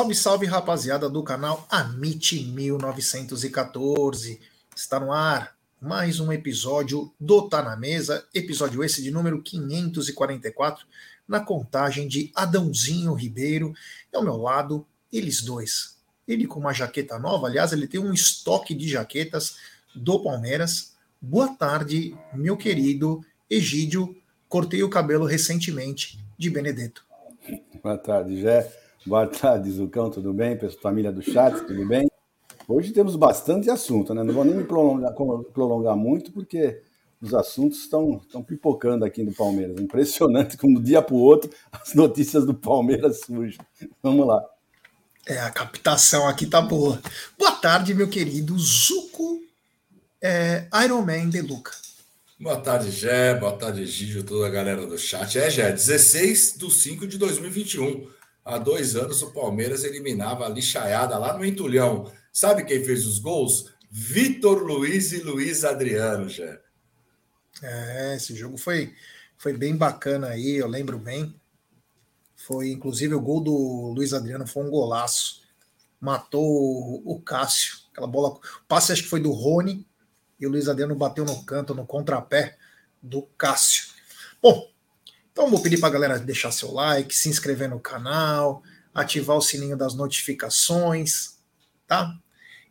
Salve, salve, rapaziada do canal Amit 1914. Está no ar mais um episódio do Tá na Mesa, episódio esse de número 544, na contagem de Adãozinho Ribeiro. E ao meu lado, eles dois. Ele com uma jaqueta nova, aliás, ele tem um estoque de jaquetas do Palmeiras. Boa tarde, meu querido Egídio. Cortei o cabelo recentemente de Benedetto. Boa tarde, Jé. Boa tarde, Zucão, tudo bem? Pessoal, família do chat, tudo bem? Hoje temos bastante assunto, né? Não vou nem me prolongar, prolongar muito, porque os assuntos estão, estão pipocando aqui no Palmeiras. Impressionante como de um dia para o outro as notícias do Palmeiras surgem. Vamos lá. É, a captação aqui tá boa. Boa tarde, meu querido Zuco é, Iron Man de Luca. Boa tarde, Gé. Boa tarde, Gígio, toda a galera do chat. É, Gé, 16 de 5 de 2021 há dois anos o Palmeiras eliminava a lixaiada lá no Entulhão. Sabe quem fez os gols? Vitor Luiz e Luiz Adriano, já. É, esse jogo foi, foi bem bacana aí, eu lembro bem. Foi, inclusive, o gol do Luiz Adriano foi um golaço. Matou o, Cássio. Aquela bola. O passe acho que foi do Rony. E o Luiz Adriano bateu no canto, no contrapé do Cássio. Bom, então vou pedir para a galera deixar seu like, se inscrever no canal, ativar o sininho das notificações, tá?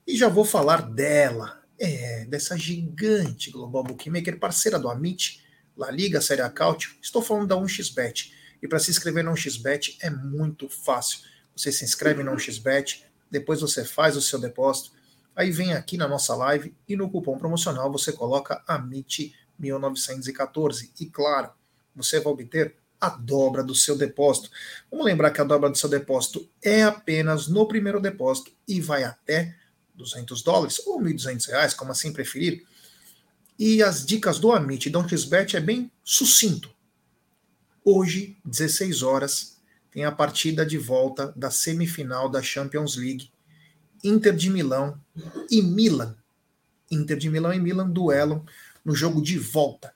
E já vou falar dela, é, dessa gigante Global Bookmaker, parceira do Amit, La Liga, Série Acautio. Estou falando da 1xBet. E para se inscrever no 1xBet é muito fácil. Você se inscreve no 1xBet, depois você faz o seu depósito, aí vem aqui na nossa live e no cupom promocional você coloca AMIT1914. E claro, você vai obter a dobra do seu depósito. Vamos lembrar que a dobra do seu depósito é apenas no primeiro depósito e vai até 200 dólares ou 1.200 reais, como assim preferir. E as dicas do Amit da XBet é bem sucinto. Hoje, 16 horas, tem a partida de volta da semifinal da Champions League. Inter de Milão e Milan. Inter de Milão e Milan duelam no jogo de volta.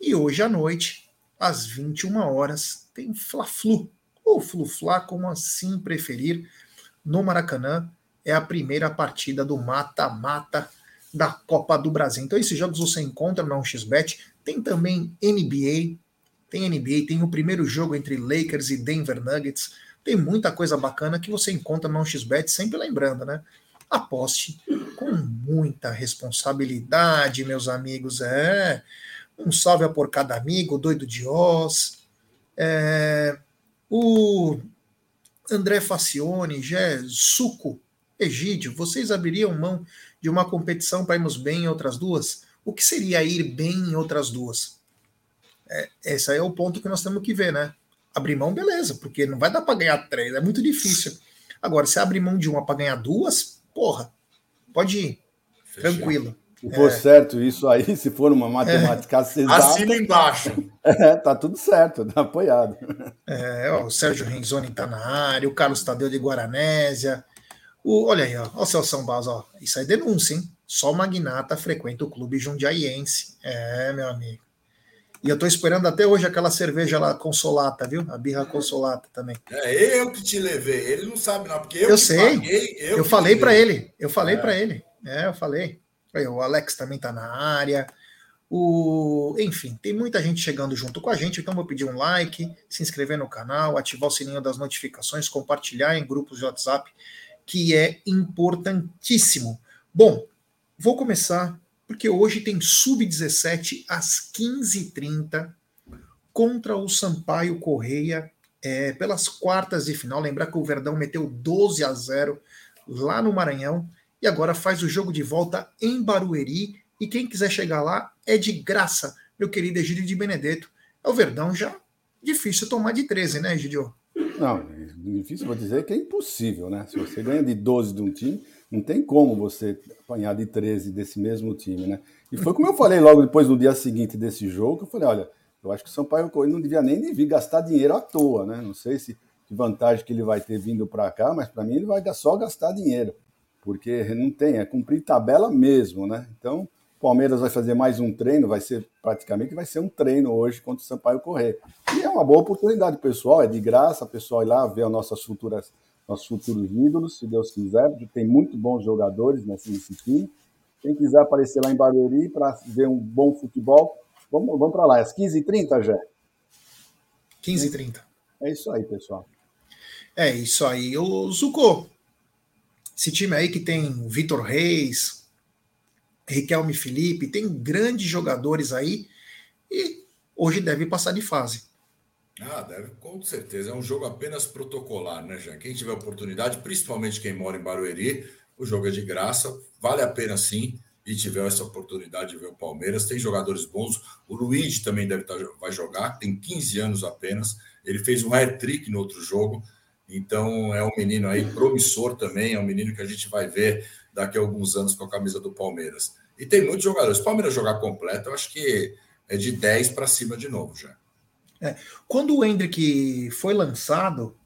E hoje à noite, às 21 horas, tem Fla-Flu, ou Flu-Fla, como assim preferir, no Maracanã. É a primeira partida do mata-mata da Copa do Brasil. Então, esses jogos você encontra na 1xBet. Tem também NBA, tem NBA, tem o primeiro jogo entre Lakers e Denver Nuggets. Tem muita coisa bacana que você encontra na 1xBet, sempre lembrando, né? Aposte com muita responsabilidade, meus amigos. É. Um salve a por cada amigo, doido de Oz. É, o André Facione, Gé, Suco, Egídio, vocês abririam mão de uma competição para irmos bem em outras duas? O que seria ir bem em outras duas? É, esse aí é o ponto que nós temos que ver, né? Abrir mão, beleza, porque não vai dar para ganhar três, é muito difícil. Agora, se abrir mão de uma para ganhar duas, porra, pode ir, tranquilo. Se for é. certo isso aí, se for uma matemática é. exata... Assina embaixo. É, tá tudo certo, tá apoiado. É, ó, o Sérgio Renzoni tá na área, o Carlos Tadeu de Guaranésia. O, olha aí, ó, ó o Celso Baus, ó. Isso aí é denúncia, hein? Só magnata frequenta o clube jundiaiense. É, meu amigo. E eu tô esperando até hoje aquela cerveja lá consolata, viu? A birra consolata também. É eu que te levei. Ele não sabe, não, porque eu, eu sei. Paguei, eu, eu falei para ele. Eu falei é. para ele. É, eu falei. O Alex também está na área. O, enfim, tem muita gente chegando junto com a gente, então vou pedir um like, se inscrever no canal, ativar o sininho das notificações, compartilhar em grupos de WhatsApp, que é importantíssimo. Bom, vou começar porque hoje tem sub-17 às 15h30 contra o Sampaio Correia é, pelas quartas de final. Lembrar que o Verdão meteu 12 a 0 lá no Maranhão e agora faz o jogo de volta em Barueri. E quem quiser chegar lá é de graça, meu querido Egídio de Benedetto. É o Verdão já difícil tomar de 13, né, Egidio? Não, difícil, vou dizer que é impossível, né? Se você ganha de 12 de um time, não tem como você apanhar de 13 desse mesmo time, né? E foi como eu falei logo depois, no dia seguinte desse jogo, eu falei, olha, eu acho que o Sampaio Corrêa não devia nem vir gastar dinheiro à toa, né? Não sei se que vantagem que ele vai ter vindo para cá, mas para mim ele vai só gastar dinheiro porque não tem, é cumprir tabela mesmo, né? Então, o Palmeiras vai fazer mais um treino, vai ser praticamente vai ser um treino hoje contra o Sampaio Correr. E é uma boa oportunidade, pessoal, é de graça, o pessoal ir lá ver as nossas futuras nossos futuros ídolos, se Deus quiser, porque tem muito bons jogadores nesse, nesse time. Quem quiser aparecer lá em Barueri para ver um bom futebol, vamos, vamos para lá. É às 15h30, Jé? 15h30. É isso aí, pessoal. É isso aí. O Zuko, esse time aí que tem Vitor Reis, Riquelme Felipe, tem grandes jogadores aí e hoje deve passar de fase. Ah, deve, com certeza. É um jogo apenas protocolar, né, já Quem tiver oportunidade, principalmente quem mora em Barueri, o jogo é de graça, vale a pena sim. E tiver essa oportunidade de ver o Palmeiras, tem jogadores bons. O Luigi também deve estar, vai jogar, tem 15 anos apenas. Ele fez um hat-trick no outro jogo, então é um menino aí promissor também. É um menino que a gente vai ver daqui a alguns anos com a camisa do Palmeiras. E tem muitos jogadores. O Palmeiras jogar completo, eu acho que é de 10 para cima de novo já. É. Quando o Hendrick foi lançado,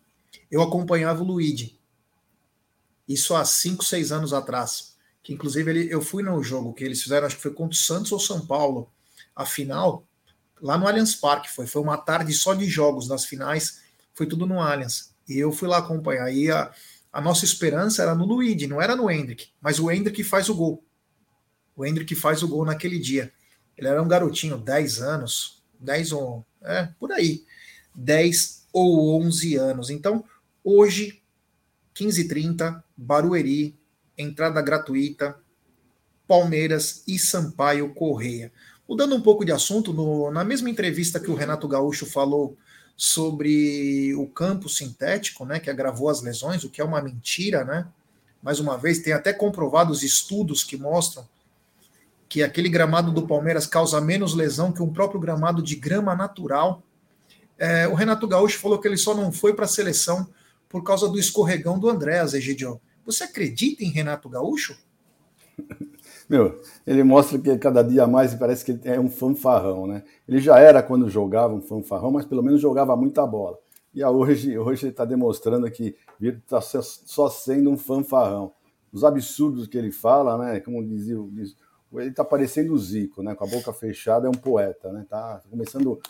eu acompanhava o Luigi. Isso há 5, 6 anos atrás. Que inclusive ele, eu fui no jogo que eles fizeram, acho que foi contra o Santos ou São Paulo, a final, lá no Allianz Parque. Foi, foi uma tarde só de jogos das finais, foi tudo no Allianz. E eu fui lá acompanhar. E a, a nossa esperança era no Luigi, não era no Hendrick. Mas o Hendrick faz o gol. O Hendrick faz o gol naquele dia. Ele era um garotinho, 10 anos, 10 ou. É, por aí. 10 ou 11 anos. Então, hoje, 15h30, Barueri, entrada gratuita, Palmeiras e Sampaio Correia. Mudando um pouco de assunto, no, na mesma entrevista que o Renato Gaúcho falou sobre o campo sintético, né, que agravou as lesões, o que é uma mentira, né? Mais uma vez, tem até comprovados estudos que mostram que aquele gramado do Palmeiras causa menos lesão que um próprio gramado de grama natural. É, o Renato Gaúcho falou que ele só não foi para a seleção por causa do escorregão do André, Egidio. Você acredita em Renato Gaúcho? Meu, ele mostra que cada dia mais parece que é um fanfarrão, né? Ele já era quando jogava um fanfarrão, mas pelo menos jogava muita bola. E hoje, hoje ele está demonstrando que está só sendo um fanfarrão. Os absurdos que ele fala, né? Como dizia, ele está parecendo o Zico, né? Com a boca fechada, é um poeta, né? Tá começando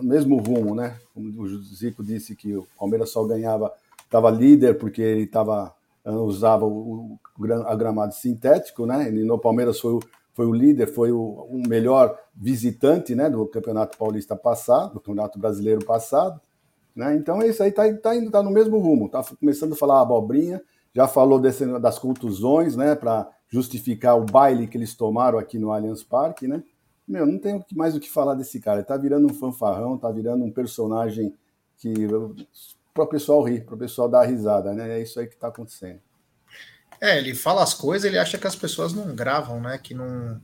o mesmo rumo, né? Como o Zico disse que o Palmeiras só ganhava, estava líder porque ele estava usava o, o gramado sintético, né? E no Palmeiras foi o, foi o líder, foi o, o, melhor visitante, né? Do Campeonato Paulista passado, do Campeonato Brasileiro passado, né? Então isso aí tá, tá indo, tá no mesmo rumo, tá começando a falar abobrinha, já falou desse, das contusões, né? Para justificar o baile que eles tomaram aqui no Allianz Parque, né? Meu, não tem mais o que falar desse cara. Ele tá virando um fanfarrão, tá virando um personagem que para o pessoal rir, para o pessoal dar risada, né? É isso aí que está acontecendo. É, ele fala as coisas, ele acha que as pessoas não gravam, né? Que não.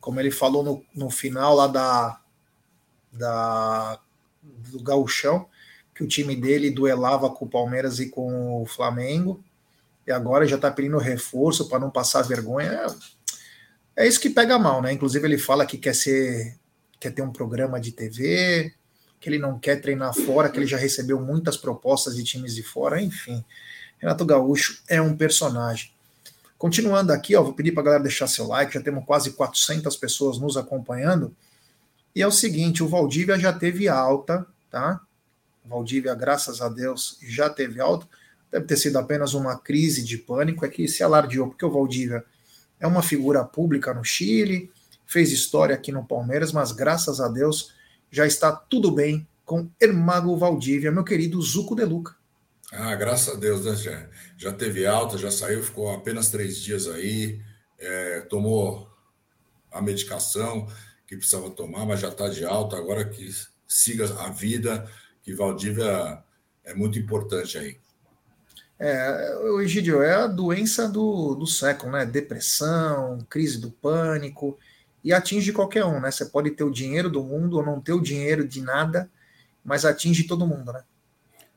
Como ele falou no, no final lá da, da do gauchão, que o time dele duelava com o Palmeiras e com o Flamengo, e agora já está pedindo reforço para não passar vergonha. É, é isso que pega mal, né? Inclusive ele fala que quer ser, quer ter um programa de TV, que ele não quer treinar fora, que ele já recebeu muitas propostas de times de fora, enfim. Renato Gaúcho é um personagem. Continuando aqui, ó, vou pedir para a galera deixar seu like, já temos quase 400 pessoas nos acompanhando. E é o seguinte, o Valdívia já teve alta, tá? O Valdívia, graças a Deus, já teve alta. Deve ter sido apenas uma crise de pânico, é que se alardeou, porque o Valdívia é uma figura pública no Chile, fez história aqui no Palmeiras, mas graças a Deus já está tudo bem com Ermago Valdívia, meu querido Zuco de Luca. Ah, graças a Deus, né, já, já teve alta, já saiu, ficou apenas três dias aí, é, tomou a medicação que precisava tomar, mas já está de alta, agora que siga a vida, que Valdívia é muito importante aí. É, o Egidio, é a doença do, do século, né? Depressão, crise do pânico, e atinge qualquer um, né? Você pode ter o dinheiro do mundo ou não ter o dinheiro de nada, mas atinge todo mundo, né?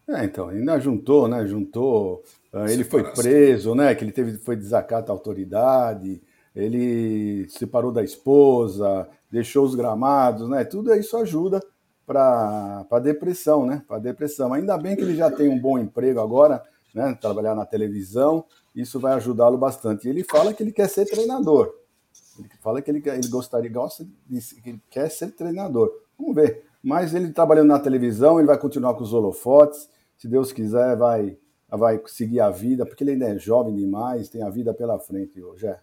É, então, ainda juntou, né? Juntou. Uh, ele foi preso, né? Que ele teve, foi desacato à autoridade, ele separou da esposa, deixou os gramados, né? Tudo isso ajuda para a depressão, né? Para depressão. Ainda bem que ele já tem um bom emprego agora, né? Trabalhar na televisão, isso vai ajudá-lo bastante. E ele fala que ele quer ser treinador. Ele fala que ele, ele gostaria, gosta de, que ele quer ser treinador. Vamos ver. Mas ele trabalhando na televisão, ele vai continuar com os holofotes. Se Deus quiser, vai, vai seguir a vida, porque ele ainda é jovem demais, tem a vida pela frente hoje. É,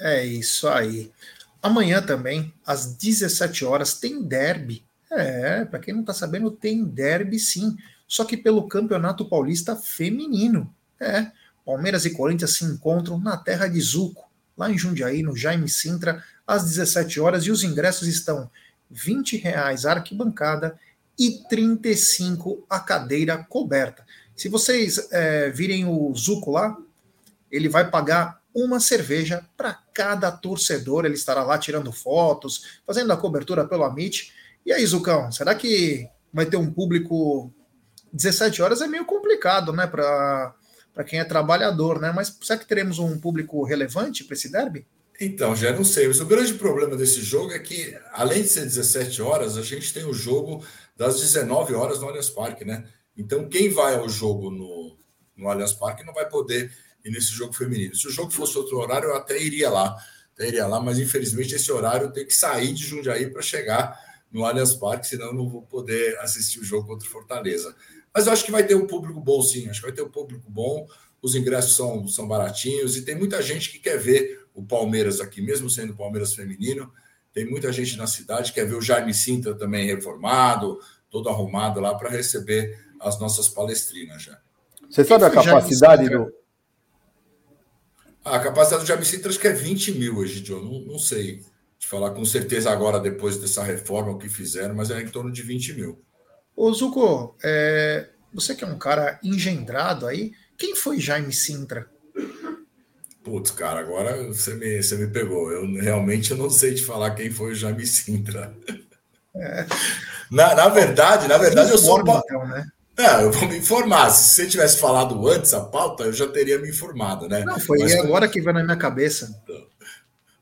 é isso aí. Amanhã também, às 17 horas, tem derby. É, para quem não está sabendo, tem derby sim. Só que pelo Campeonato Paulista Feminino. É, Palmeiras e Corinthians se encontram na terra de Zuco, lá em Jundiaí, no Jaime Sintra, às 17 horas, e os ingressos estão 20 reais a arquibancada e 35 a cadeira coberta. Se vocês é, virem o Zuco lá, ele vai pagar uma cerveja para cada torcedor. Ele estará lá tirando fotos, fazendo a cobertura pelo Amit. E aí, Zucão, será que vai ter um público 17 horas? É meio complicado, né, para quem é trabalhador, né? Mas será que teremos um público relevante para esse derby? Então, já não sei, mas o grande problema desse jogo é que, além de ser 17 horas, a gente tem o jogo das 19 horas no Allianz Parque, né? Então, quem vai ao jogo no, no Allianz Parque não vai poder ir nesse jogo feminino. Se o jogo fosse outro horário, eu até iria lá, até iria lá, mas infelizmente esse horário tem que sair de Jundiaí para chegar no Allianz Parque, senão eu não vou poder assistir o jogo contra o Fortaleza. Mas eu acho que vai ter um público bom, sim. Acho que vai ter um público bom. Os ingressos são, são baratinhos e tem muita gente que quer ver o Palmeiras aqui, mesmo sendo Palmeiras feminino. Tem muita gente na cidade que quer ver o Jaime Sintra também reformado, todo arrumado lá para receber as nossas palestrinas já. Você sabe a capacidade do. A capacidade do Jaime Sintra acho que é 20 mil hoje, John. Não, não sei te falar com certeza agora, depois dessa reforma que fizeram, mas é em torno de 20 mil. Ô, Zuko, é... você que é um cara engendrado aí, quem foi Jaime Sintra? Putz, cara, agora você me, você me pegou. Eu realmente eu não sei te falar quem foi o Jaime Sintra. É. Na, na verdade, na verdade, eu sou. Então, né? É, eu vou me informar. Se você tivesse falado antes a pauta, eu já teria me informado, né? Não, foi Mas, agora que veio na minha cabeça.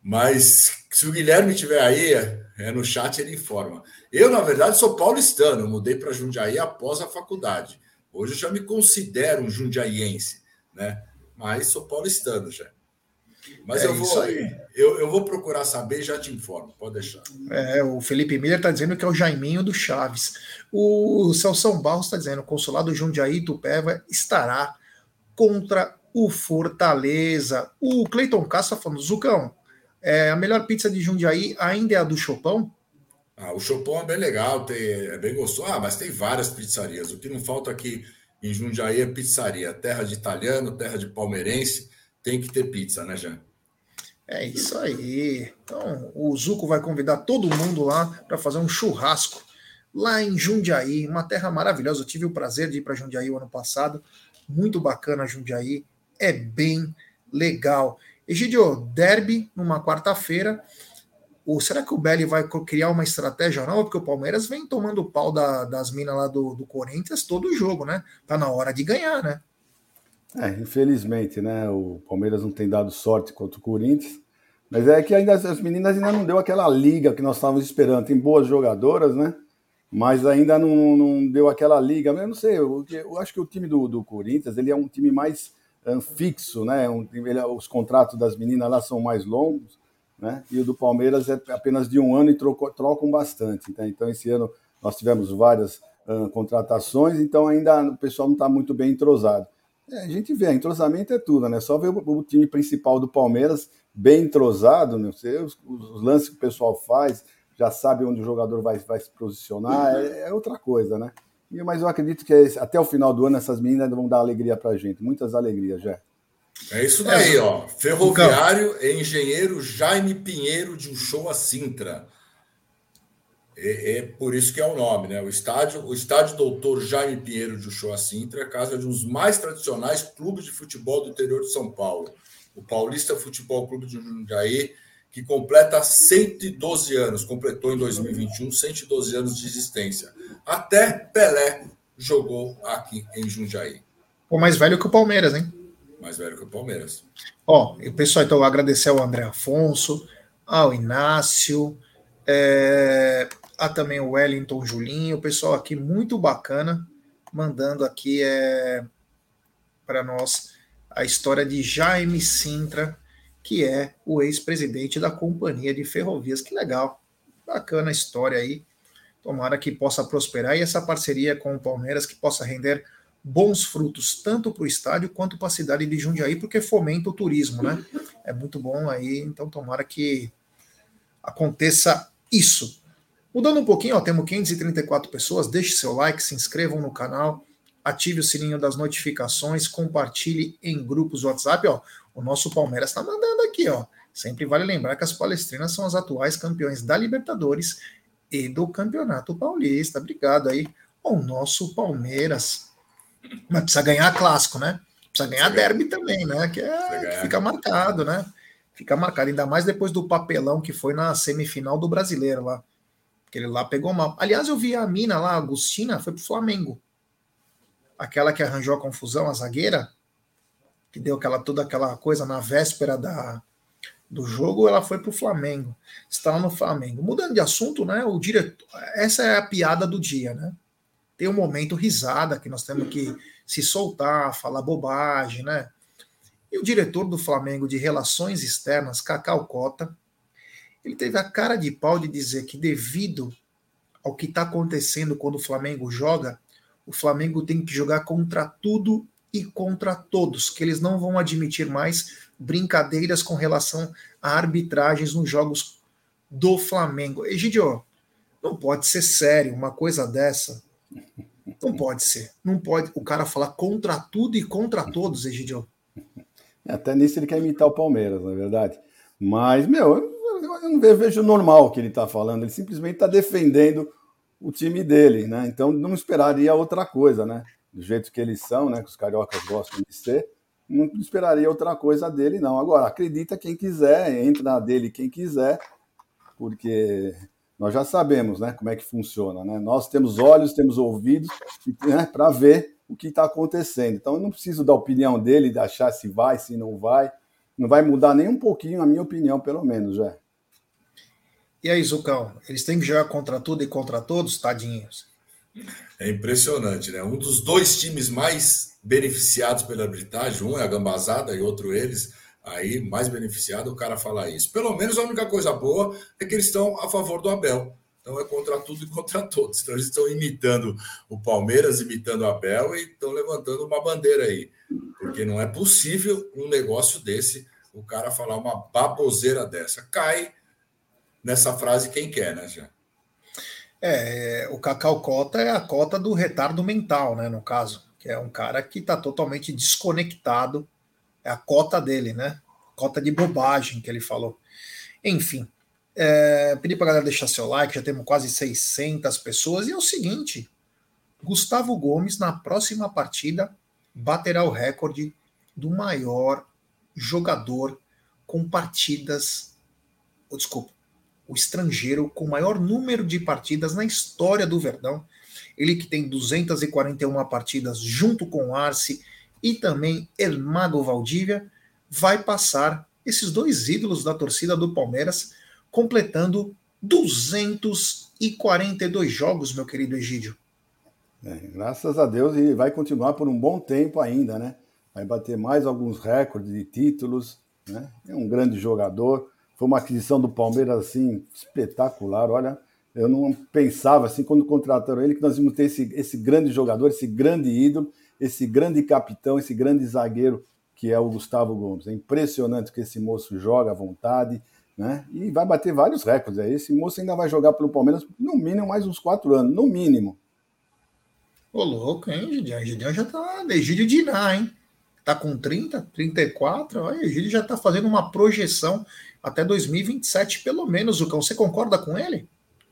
Mas se o Guilherme estiver aí, é, no chat ele informa. Eu, na verdade, sou paulistano, eu mudei para Jundiaí após a faculdade. Hoje eu já me considero um jundiaiense, né? Mas sou paulistano já. Mas é eu, vou, eu, eu, vou procurar saber e já te informo, pode deixar. É, o Felipe Miller está dizendo que é o Jaiminho do Chaves. O Celso Barros está dizendo: o consulado Jundiaí Tupéva estará contra o Fortaleza. O Cleiton Castro está falando: Zucão, é, a melhor pizza de Jundiaí ainda é a do Chopão? Ah, o Chopão é bem legal, tem, é bem gostoso. Ah, mas tem várias pizzarias. O que não falta aqui em Jundiaí é pizzaria. Terra de italiano, terra de palmeirense, tem que ter pizza, né, Jean? É isso aí. Então, o Zuco vai convidar todo mundo lá para fazer um churrasco lá em Jundiaí, uma terra maravilhosa. Eu tive o prazer de ir para Jundiaí o ano passado. Muito bacana Jundiaí. É bem legal. Egidio, derby numa quarta-feira. Ou será que o Belli vai criar uma estratégia nova? Porque o Palmeiras vem tomando o pau da, das minas lá do, do Corinthians todo jogo, né? Tá na hora de ganhar, né? É, infelizmente, né? O Palmeiras não tem dado sorte contra o Corinthians. Mas é que ainda as meninas ainda não deu aquela liga que nós estávamos esperando. Tem boas jogadoras, né? Mas ainda não, não deu aquela liga. Eu não sei, eu, eu acho que o time do, do Corinthians ele é um time mais um, fixo, né? Um, ele, os contratos das meninas lá são mais longos, né? E o do Palmeiras é apenas de um ano e trocou, trocam bastante. Tá? Então, esse ano nós tivemos várias uh, contratações, então ainda o pessoal não está muito bem entrosado. É, a gente vê, entrosamento é tudo, né? Só ver o, o time principal do Palmeiras bem entrosado, né? Você, os, os, lances que o pessoal faz, já sabe onde o jogador vai, vai se posicionar, é, é outra coisa, né? Mas eu acredito que até o final do ano essas meninas vão dar alegria pra gente. Muitas alegrias, já. É isso daí, é. ó. Ferroviário e engenheiro Jaime Pinheiro de Uchoa Sintra. É, é, por isso que é o nome, né? O estádio, o estádio Doutor Jaime Pinheiro de Uchoa Sintra é a casa de um dos mais tradicionais clubes de futebol do interior de São Paulo. O Paulista Futebol Clube de Jundiaí, que completa 112 anos, completou em 2021 112 anos de existência. Até Pelé jogou aqui em Jundiaí. O mais velho que o Palmeiras, hein? Mais velho que o Palmeiras. Ó, e pessoal, então agradecer ao André Afonso, ao Inácio, é, a também o Wellington Julinho, o pessoal aqui muito bacana, mandando aqui é, para nós a história de Jaime Sintra, que é o ex-presidente da Companhia de Ferrovias. Que legal, bacana a história aí. Tomara que possa prosperar e essa parceria com o Palmeiras que possa render bons frutos, tanto para o estádio quanto para a cidade de Jundiaí, porque fomenta o turismo, né? É muito bom aí, então tomara que aconteça isso. Mudando um pouquinho, ó, temos 534 pessoas, deixe seu like, se inscrevam no canal, ative o sininho das notificações, compartilhe em grupos WhatsApp, ó. O nosso Palmeiras está mandando aqui, ó. Sempre vale lembrar que as palestrinas são as atuais campeões da Libertadores e do Campeonato Paulista. Obrigado aí ao nosso Palmeiras. Mas precisa ganhar clássico, né? Precisa ganhar derby também, né? Que, é, que fica marcado, né? Fica marcado, ainda mais depois do papelão que foi na semifinal do brasileiro lá. Que ele lá pegou mal. Aliás, eu vi a mina lá, a Agustina, foi pro Flamengo. Aquela que arranjou a confusão, a zagueira, que deu aquela toda aquela coisa na véspera da, do jogo, ela foi para o Flamengo. Está no Flamengo. Mudando de assunto, né? O diretor. Essa é a piada do dia, né? Tem um momento risada que nós temos que se soltar, falar bobagem, né? E o diretor do Flamengo de Relações Externas, Cacau Cota, ele teve a cara de pau de dizer que devido ao que está acontecendo quando o Flamengo joga, o Flamengo tem que jogar contra tudo e contra todos, que eles não vão admitir mais brincadeiras com relação a arbitragens nos jogos do Flamengo. Egidio, não pode ser sério uma coisa dessa. Não pode ser. Não pode o cara falar contra tudo e contra todos, Egidio. Até nisso ele quer imitar o Palmeiras, na é verdade. Mas, meu, eu não vejo normal o que ele está falando. Ele simplesmente está defendendo o time dele, né? Então não esperaria outra coisa, né? Do jeito que eles são, né? Que os cariocas gostam de ser não esperaria outra coisa dele, não. Agora, acredita quem quiser, entra na dele quem quiser, porque nós já sabemos né, como é que funciona. Né? Nós temos olhos, temos ouvidos né, para ver o que está acontecendo. Então, eu não preciso da opinião dele, de achar se vai, se não vai. Não vai mudar nem um pouquinho a minha opinião, pelo menos, já. E aí, Zucão, eles têm que jogar contra tudo e contra todos, tadinhos? É impressionante, né? Um dos dois times mais beneficiados pela arbitragem, um é a gambazada e outro eles, aí mais beneficiado o cara falar isso. Pelo menos a única coisa boa é que eles estão a favor do Abel. Então é contra tudo e contra todos. Então eles estão imitando o Palmeiras, imitando o Abel e estão levantando uma bandeira aí. Porque não é possível um negócio desse, o cara falar uma baboseira dessa. Cai nessa frase quem quer, né, já? É, o Cacau Cota é a cota do retardo mental, né, no caso que é um cara que está totalmente desconectado, é a cota dele, né? Cota de bobagem que ele falou. Enfim, é, pedi para galera deixar seu like, já temos quase 600 pessoas. E é o seguinte: Gustavo Gomes, na próxima partida, baterá o recorde do maior jogador com partidas. Oh, desculpa, o estrangeiro com maior número de partidas na história do Verdão ele que tem 241 partidas junto com o Arce e também El Mago Valdívia, vai passar esses dois ídolos da torcida do Palmeiras, completando 242 jogos, meu querido Egídio. É, graças a Deus, e vai continuar por um bom tempo ainda, né? Vai bater mais alguns recordes de títulos, né? É um grande jogador. Foi uma aquisição do Palmeiras assim espetacular, olha eu não pensava, assim, quando contrataram ele, que nós íamos ter esse, esse grande jogador, esse grande ídolo, esse grande capitão, esse grande zagueiro que é o Gustavo Gomes. É impressionante que esse moço joga à vontade, né? E vai bater vários recordes. Esse moço ainda vai jogar pelo Palmeiras no mínimo mais uns quatro anos, no mínimo. Ô, louco, hein, Gideon? Gideon já tá. Egídio Diná, hein? Tá com 30, 34. Olha, Egídio já tá fazendo uma projeção até 2027, pelo menos, o cão. Você concorda com ele?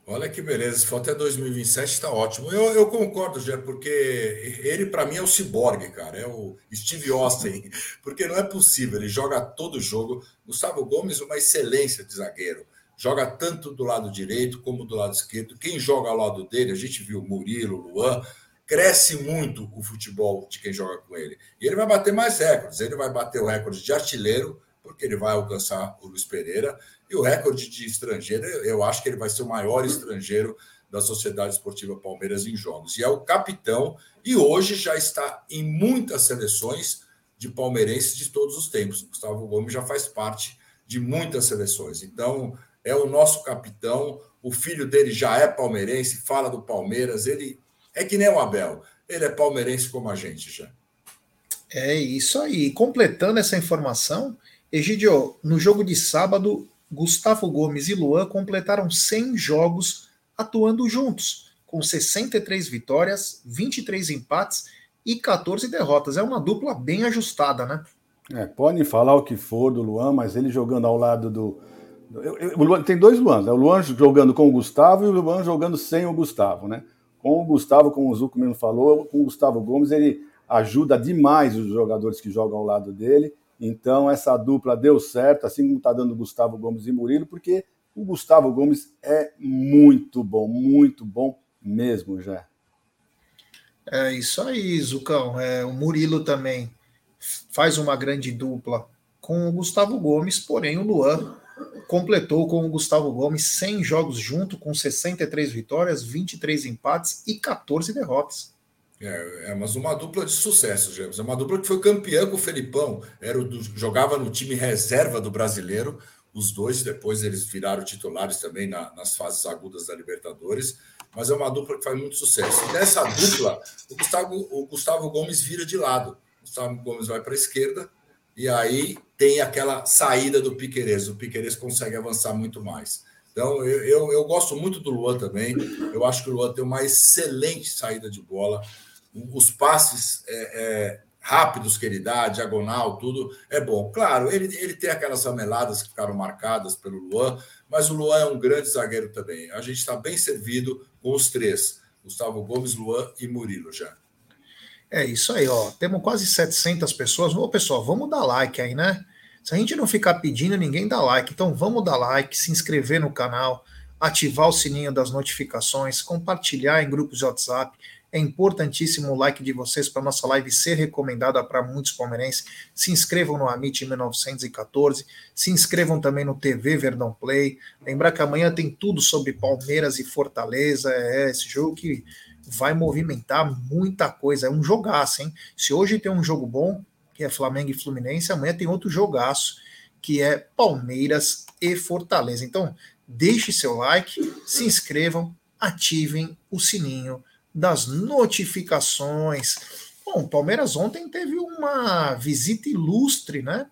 Olha que beleza, se for até 2027 está ótimo. Eu, eu concordo, Jé, porque ele para mim é o ciborgue, cara, é o Steve Austin, porque não é possível, ele joga todo jogo. Gustavo Gomes, uma excelência de zagueiro, joga tanto do lado direito como do lado esquerdo. Quem joga ao lado dele, a gente viu Murilo, Luan, cresce muito o futebol de quem joga com ele. E ele vai bater mais recordes, ele vai bater o recorde de artilheiro, porque ele vai alcançar o Luiz Pereira e o recorde de estrangeiro, eu acho que ele vai ser o maior estrangeiro da Sociedade Esportiva Palmeiras em jogos. E é o capitão, e hoje já está em muitas seleções de palmeirenses de todos os tempos. Gustavo Gomes já faz parte de muitas seleções. Então, é o nosso capitão. O filho dele já é palmeirense, fala do Palmeiras. Ele é que nem o Abel. ele é palmeirense como a gente já. É isso aí. Completando essa informação, Egidio, no jogo de sábado, Gustavo Gomes e Luan completaram 100 jogos atuando juntos, com 63 vitórias, 23 empates e 14 derrotas. É uma dupla bem ajustada, né? É, pode falar o que for do Luan, mas ele jogando ao lado do. o Luan, tem dois Luans, né? O Luan jogando com o Gustavo e o Luan jogando sem o Gustavo, né? Com o Gustavo, como o Zuco mesmo falou, com o Gustavo Gomes, ele ajuda demais os jogadores que jogam ao lado dele. Então, essa dupla deu certo, assim como está dando Gustavo Gomes e Murilo, porque o Gustavo Gomes é muito bom, muito bom mesmo, já. É isso aí, Zucão. É, o Murilo também faz uma grande dupla com o Gustavo Gomes, porém o Luan completou com o Gustavo Gomes 100 jogos junto, com 63 vitórias, 23 empates e 14 derrotas. É, é, mas uma dupla de sucesso, James. É uma dupla que foi campeã com o Felipão, era o do, jogava no time reserva do brasileiro. Os dois, depois eles viraram titulares também na, nas fases agudas da Libertadores. Mas é uma dupla que faz muito sucesso. E nessa dupla, o Gustavo, o Gustavo Gomes vira de lado. O Gustavo Gomes vai para a esquerda e aí tem aquela saída do Piqueires. O Piqueires consegue avançar muito mais. Então, eu, eu, eu, gosto muito do Luan também. Eu acho que o Luan tem uma excelente saída de bola os passes é, é, rápidos que ele dá, diagonal, tudo é bom. Claro, ele, ele tem aquelas rameladas que ficaram marcadas pelo Luan, mas o Luan é um grande zagueiro também. A gente está bem servido com os três: Gustavo Gomes, Luan e Murilo já. É isso aí, ó. Temos quase 700 pessoas. Ô, pessoal, vamos dar like aí, né? Se a gente não ficar pedindo, ninguém dá like. Então vamos dar like, se inscrever no canal, ativar o sininho das notificações, compartilhar em grupos de WhatsApp. É importantíssimo o like de vocês para nossa live ser recomendada para muitos palmeirenses. Se inscrevam no Amit 1914, se inscrevam também no TV Verdão Play. Lembrar que amanhã tem tudo sobre Palmeiras e Fortaleza. É esse jogo que vai movimentar muita coisa. É um jogaço, hein? Se hoje tem um jogo bom, que é Flamengo e Fluminense, amanhã tem outro jogaço, que é Palmeiras e Fortaleza. Então, deixe seu like, se inscrevam, ativem o sininho das notificações. Bom, o Palmeiras ontem teve uma visita ilustre, né?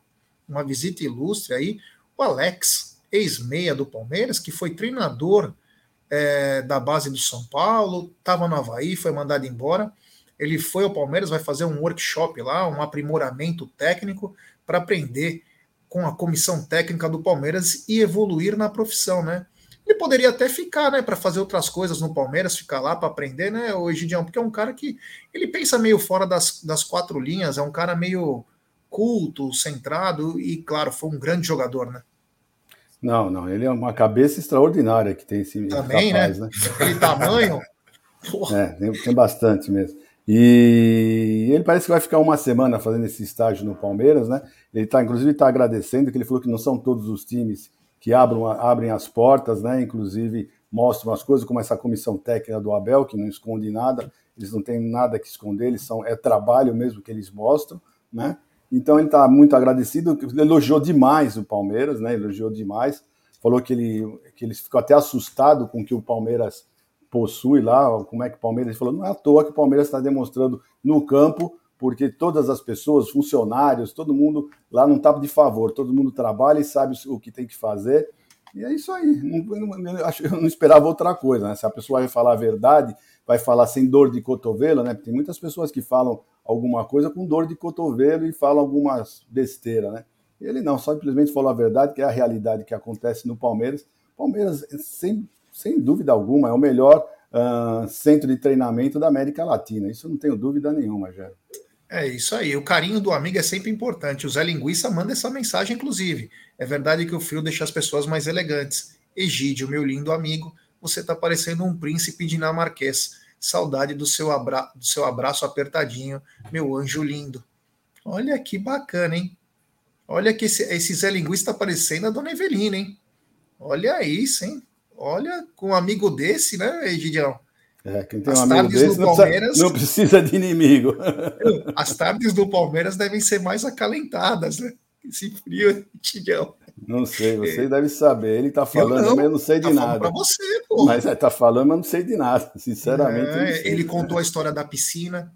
Uma visita ilustre aí. O Alex, ex-meia do Palmeiras, que foi treinador é, da base do São Paulo, estava no Havaí, foi mandado embora. Ele foi ao Palmeiras, vai fazer um workshop lá, um aprimoramento técnico para aprender com a comissão técnica do Palmeiras e evoluir na profissão, né? Ele poderia até ficar, né, para fazer outras coisas no Palmeiras, ficar lá para aprender, né, o Egidião, porque é um cara que ele pensa meio fora das, das quatro linhas, é um cara meio culto, centrado e, claro, foi um grande jogador, né? Não, não, ele é uma cabeça extraordinária que tem esse Também, capaz, né? né? Aquele tamanho. é, tem, tem bastante mesmo. E ele parece que vai ficar uma semana fazendo esse estágio no Palmeiras, né? Ele está, inclusive, está agradecendo, que ele falou que não são todos os times que abram, abrem as portas, né? Inclusive mostram as coisas, como essa comissão técnica do Abel, que não esconde nada, eles não têm nada que esconder, eles são, é trabalho mesmo que eles mostram, né? Então ele está muito agradecido, elogiou demais o Palmeiras, né? Elogiou demais, falou que ele, que ele ficou até assustado com o que o Palmeiras possui lá, como é que o Palmeiras, ele falou, não é à toa que o Palmeiras está demonstrando no campo porque todas as pessoas, funcionários, todo mundo lá não está de favor, todo mundo trabalha e sabe o que tem que fazer. E é isso aí. Eu não esperava outra coisa, né? Se a pessoa vai falar a verdade, vai falar sem dor de cotovelo, né? Tem muitas pessoas que falam alguma coisa com dor de cotovelo e falam algumas besteiras, né? Ele não, simplesmente falou a verdade, que é a realidade que acontece no Palmeiras. Palmeiras, sem, sem dúvida alguma, é o melhor uh, centro de treinamento da América Latina. Isso não tenho dúvida nenhuma, Jair. É isso aí. O carinho do amigo é sempre importante. O Zé Linguiça manda essa mensagem, inclusive. É verdade que o frio deixa as pessoas mais elegantes. Egídio, meu lindo amigo, você está parecendo um príncipe dinamarquês. Saudade do seu, abra... do seu abraço apertadinho, meu anjo lindo. Olha que bacana, hein? Olha que esse, esse Zé Linguiça está parecendo a dona Evelina, hein? Olha isso, hein? Olha, com um amigo desse, né, Egidião? É, quem tem As um amigo desse não, Palmeiras, precisa, não precisa de inimigo. As tardes do Palmeiras devem ser mais acalentadas, né? Esse frio, Tigrão. Não sei, você é. deve saber. Ele está falando, eu não, mas eu não sei de tá nada. Para você, pô. Mas está é, falando, mas não sei de nada. Sinceramente. É, ele contou a história da piscina.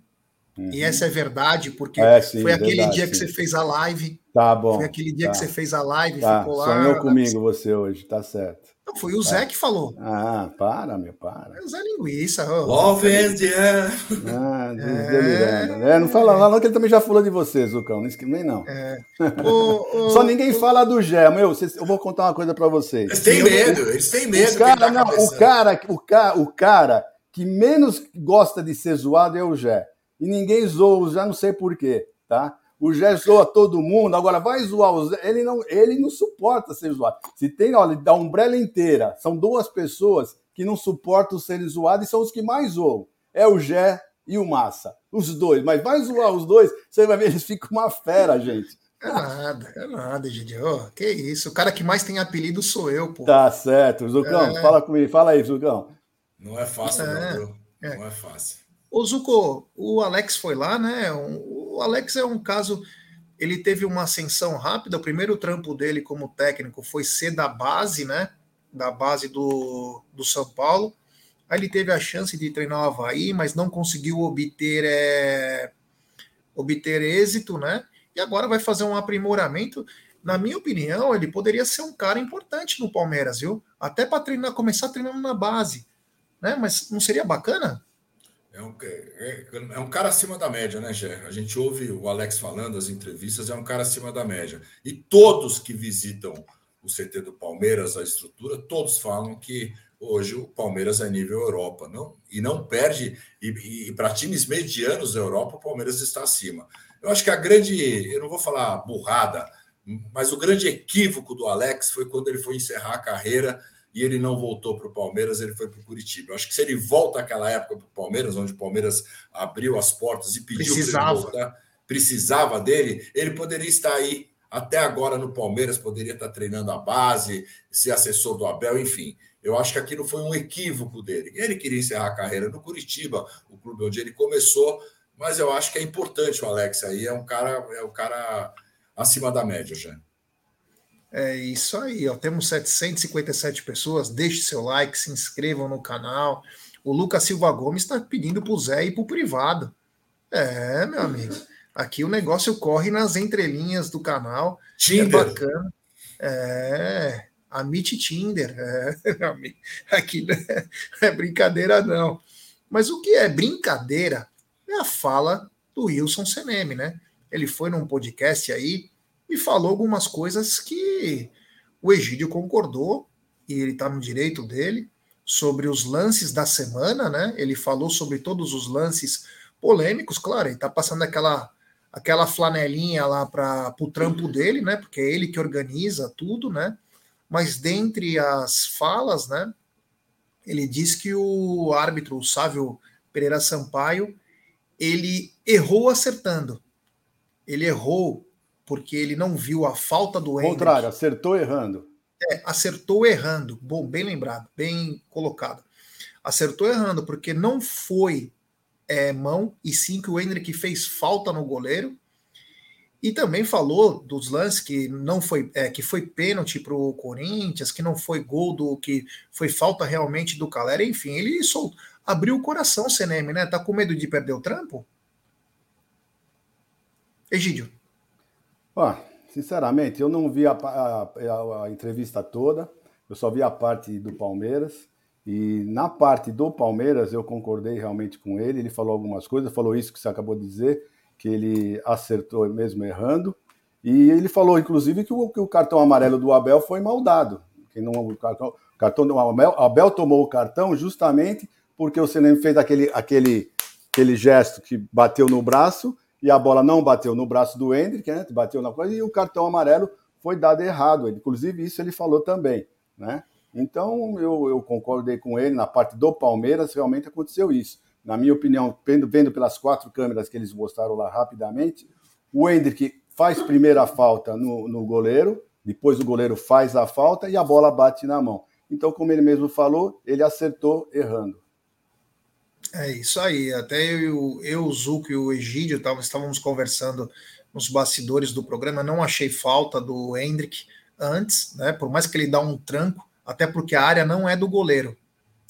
Uhum. E essa é verdade, porque é, sim, foi aquele verdade, dia sim. que você fez a live. Tá bom. Foi aquele dia tá. que você fez a live, tá. ficou lá. Sonhou comigo você hoje, tá certo. Não, foi o Zé que falou. Ah, para, meu, para. É o Zé Linguiça. Oh. Love and yeah. Ah, delirando. É. é, não fala lá, não, que ele também já falou de você, Zucão. Não nem não. É. O, Só ninguém o... fala do Gé. Meu, eu vou contar uma coisa para vocês. Eles têm medo, eles têm medo. O cara, não, o cara, o cara, o cara que menos gosta de ser zoado é o Gé. E ninguém zoa, já não sei porquê, tá? O Gé zoa todo mundo, agora vai zoar o Zé. Ele não, ele não suporta ser zoado. Se tem, olha, da Umbrella inteira, são duas pessoas que não suportam ser zoados e são os que mais zoam. É o Gé e o Massa. Os dois. Mas vai zoar os dois, você vai ver, eles ficam uma fera, gente. É nada, é nada, Gigi. Oh, que isso? O cara que mais tem apelido sou eu, pô. Tá certo. Zucão, é... fala comigo. Fala aí, Zucão. Não é fácil, é... não, é. Não é fácil. Ô, Zuko, o Alex foi lá, né? O Alex é um caso. Ele teve uma ascensão rápida. O primeiro trampo dele como técnico foi ser da base, né? Da base do, do São Paulo. Aí ele teve a chance de treinar o Havaí, mas não conseguiu obter, é, obter êxito, né? E agora vai fazer um aprimoramento. Na minha opinião, ele poderia ser um cara importante no Palmeiras, viu? Até para treinar, começar treinando na base, né? Mas não seria bacana? É um, é, é um cara acima da média, né, Gé? A gente ouve o Alex falando, as entrevistas, é um cara acima da média. E todos que visitam o CT do Palmeiras, a estrutura, todos falam que hoje o Palmeiras é nível Europa, não? E não perde. E, e para times medianos da Europa, o Palmeiras está acima. Eu acho que a grande, eu não vou falar burrada, mas o grande equívoco do Alex foi quando ele foi encerrar a carreira e ele não voltou para o Palmeiras, ele foi para o Curitiba. Eu acho que se ele volta àquela época para o Palmeiras, onde o Palmeiras abriu as portas e pediu para ele voltar, precisava dele, ele poderia estar aí até agora no Palmeiras, poderia estar treinando a base, ser assessor do Abel, enfim. Eu acho que aquilo foi um equívoco dele. Ele queria encerrar a carreira no Curitiba, o clube onde ele começou, mas eu acho que é importante o Alex aí, é um cara, é um cara acima da média já. É isso aí, ó. Temos 757 pessoas. Deixe seu like, se inscrevam no canal. O Lucas Silva Gomes está pedindo para o Zé ir para o privado. É, meu amigo. Aqui o negócio corre nas entrelinhas do canal. É Tinder. É bacana. É. Amite Tinder. É. Aqui não é, é brincadeira, não. Mas o que é brincadeira é a fala do Wilson Seneme, né? Ele foi num podcast aí e falou algumas coisas que o Egídio concordou, e ele está no direito dele, sobre os lances da semana, né? Ele falou sobre todos os lances polêmicos, claro, ele está passando aquela aquela flanelinha lá para o trampo dele, né? Porque é ele que organiza tudo, né? Mas dentre as falas, né? Ele diz que o árbitro, o Sávio Pereira Sampaio, ele errou acertando. Ele errou porque ele não viu a falta do Hendrick. Contrário, acertou errando. É, acertou errando. Bom, bem lembrado, bem colocado. Acertou errando, porque não foi é, mão, e sim que o Hendrick fez falta no goleiro. E também falou dos lances que não foi é, que foi pênalti para o Corinthians, que não foi gol do que foi falta realmente do Calera, enfim, ele soltou, abriu o coração, CNM, né? Tá com medo de perder o trampo? Egídio. Ó, sinceramente, eu não vi a, a, a, entrevista toda, eu só vi a parte do Palmeiras. E na parte do Palmeiras eu concordei realmente com ele. Ele falou algumas coisas, falou isso que você acabou de dizer, que ele acertou mesmo errando. E ele falou, inclusive, que o, que o cartão amarelo do Abel foi mal dado. Que não, o cartão, o cartão do Abel, Abel tomou o cartão justamente porque o Senem fez aquele, aquele, aquele gesto que bateu no braço e a bola não bateu no braço do Hendrick, né? bateu na coisa, e o cartão amarelo foi dado errado. Inclusive, isso ele falou também. Né? Então, eu, eu concordei com ele, na parte do Palmeiras, realmente aconteceu isso. Na minha opinião, vendo, vendo pelas quatro câmeras que eles mostraram lá rapidamente, o Hendrick faz primeiro a falta no, no goleiro, depois o goleiro faz a falta e a bola bate na mão. Então, como ele mesmo falou, ele acertou errando. É isso aí. Até eu, eu o Zuco e o Egídio tavam, estávamos conversando nos bastidores do programa. Não achei falta do Hendrick antes, né? Por mais que ele dá um tranco, até porque a área não é do goleiro.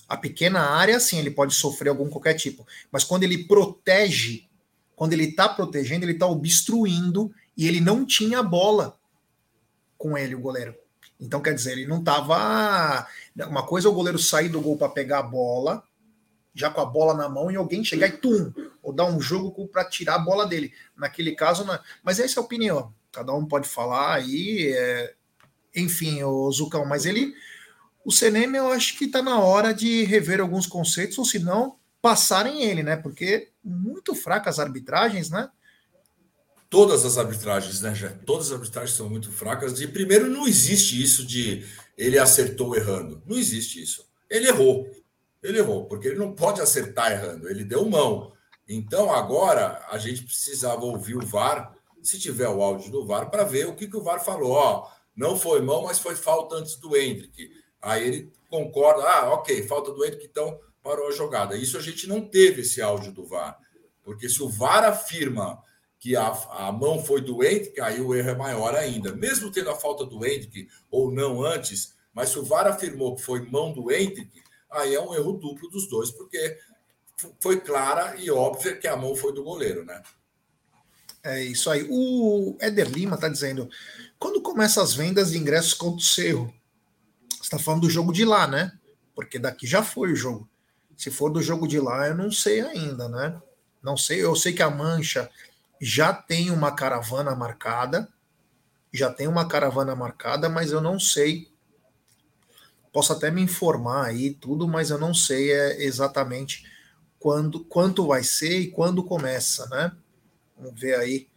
A pequena área, sim, ele pode sofrer algum qualquer tipo. Mas quando ele protege, quando ele está protegendo, ele está obstruindo e ele não tinha bola com ele, o goleiro. Então, quer dizer, ele não estava. Uma coisa é o goleiro sair do gol para pegar a bola, já com a bola na mão, e alguém chegar e tum, ou dar um jogo para tirar a bola dele. Naquele caso, mas essa é a opinião. Cada um pode falar aí. É... Enfim, o Zucão, mas ele o CNM eu acho que está na hora de rever alguns conceitos, ou se não, passarem ele, né? Porque muito fracas arbitragens, né? Todas as arbitragens, né, já Todas as arbitragens são muito fracas. E primeiro, não existe isso de ele acertou errando. Não existe isso. Ele errou. Ele errou, porque ele não pode acertar errando. Ele deu mão. Então, agora, a gente precisava ouvir o VAR, se tiver o áudio do VAR, para ver o que, que o VAR falou. Ó, não foi mão, mas foi falta antes do Hendrick. Aí ele concorda, ah, ok, falta do Hendrick, então parou a jogada. Isso a gente não teve esse áudio do VAR. Porque se o VAR afirma que a, a mão foi do Hendrick, aí o erro é maior ainda. Mesmo tendo a falta do Hendrick ou não antes, mas se o VAR afirmou que foi mão do Hendrick, aí é um erro duplo dos dois, porque foi clara e óbvia que a mão foi do goleiro, né? É isso aí. O Éder Lima está dizendo: quando começa as vendas de ingressos contra o Cerro? está falando do jogo de lá, né? Porque daqui já foi o jogo. Se for do jogo de lá, eu não sei ainda, né? Não sei. Eu sei que a Mancha já tem uma caravana marcada. Já tem uma caravana marcada, mas eu não sei. Posso até me informar aí tudo, mas eu não sei é, exatamente quando, quanto vai ser e quando começa, né? Vamos ver aí.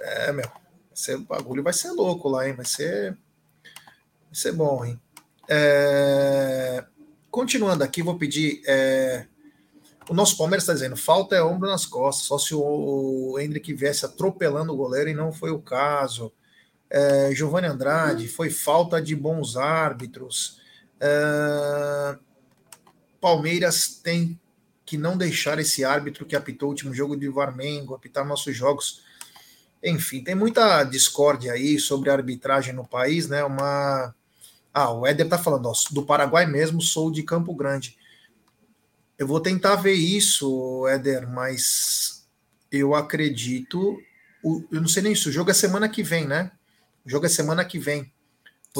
É, meu, o bagulho vai ser louco lá, hein? Vai ser, vai ser bom, hein? É... Continuando aqui, vou pedir. É... O nosso Palmeiras está dizendo: falta é ombro nas costas, só se o Hendrick viesse atropelando o goleiro e não foi o caso. É... Giovanni Andrade, foi falta de bons árbitros. É... Palmeiras tem que não deixar esse árbitro que apitou o último jogo de Varmengo apitar nossos jogos. Enfim, tem muita discórdia aí sobre a arbitragem no país, né? Uma ah, o Éder tá falando, ó, do Paraguai mesmo, sou de Campo Grande. Eu vou tentar ver isso, Éder, mas eu acredito. Eu não sei nem isso. O jogo é semana que vem, né? O jogo é semana que vem.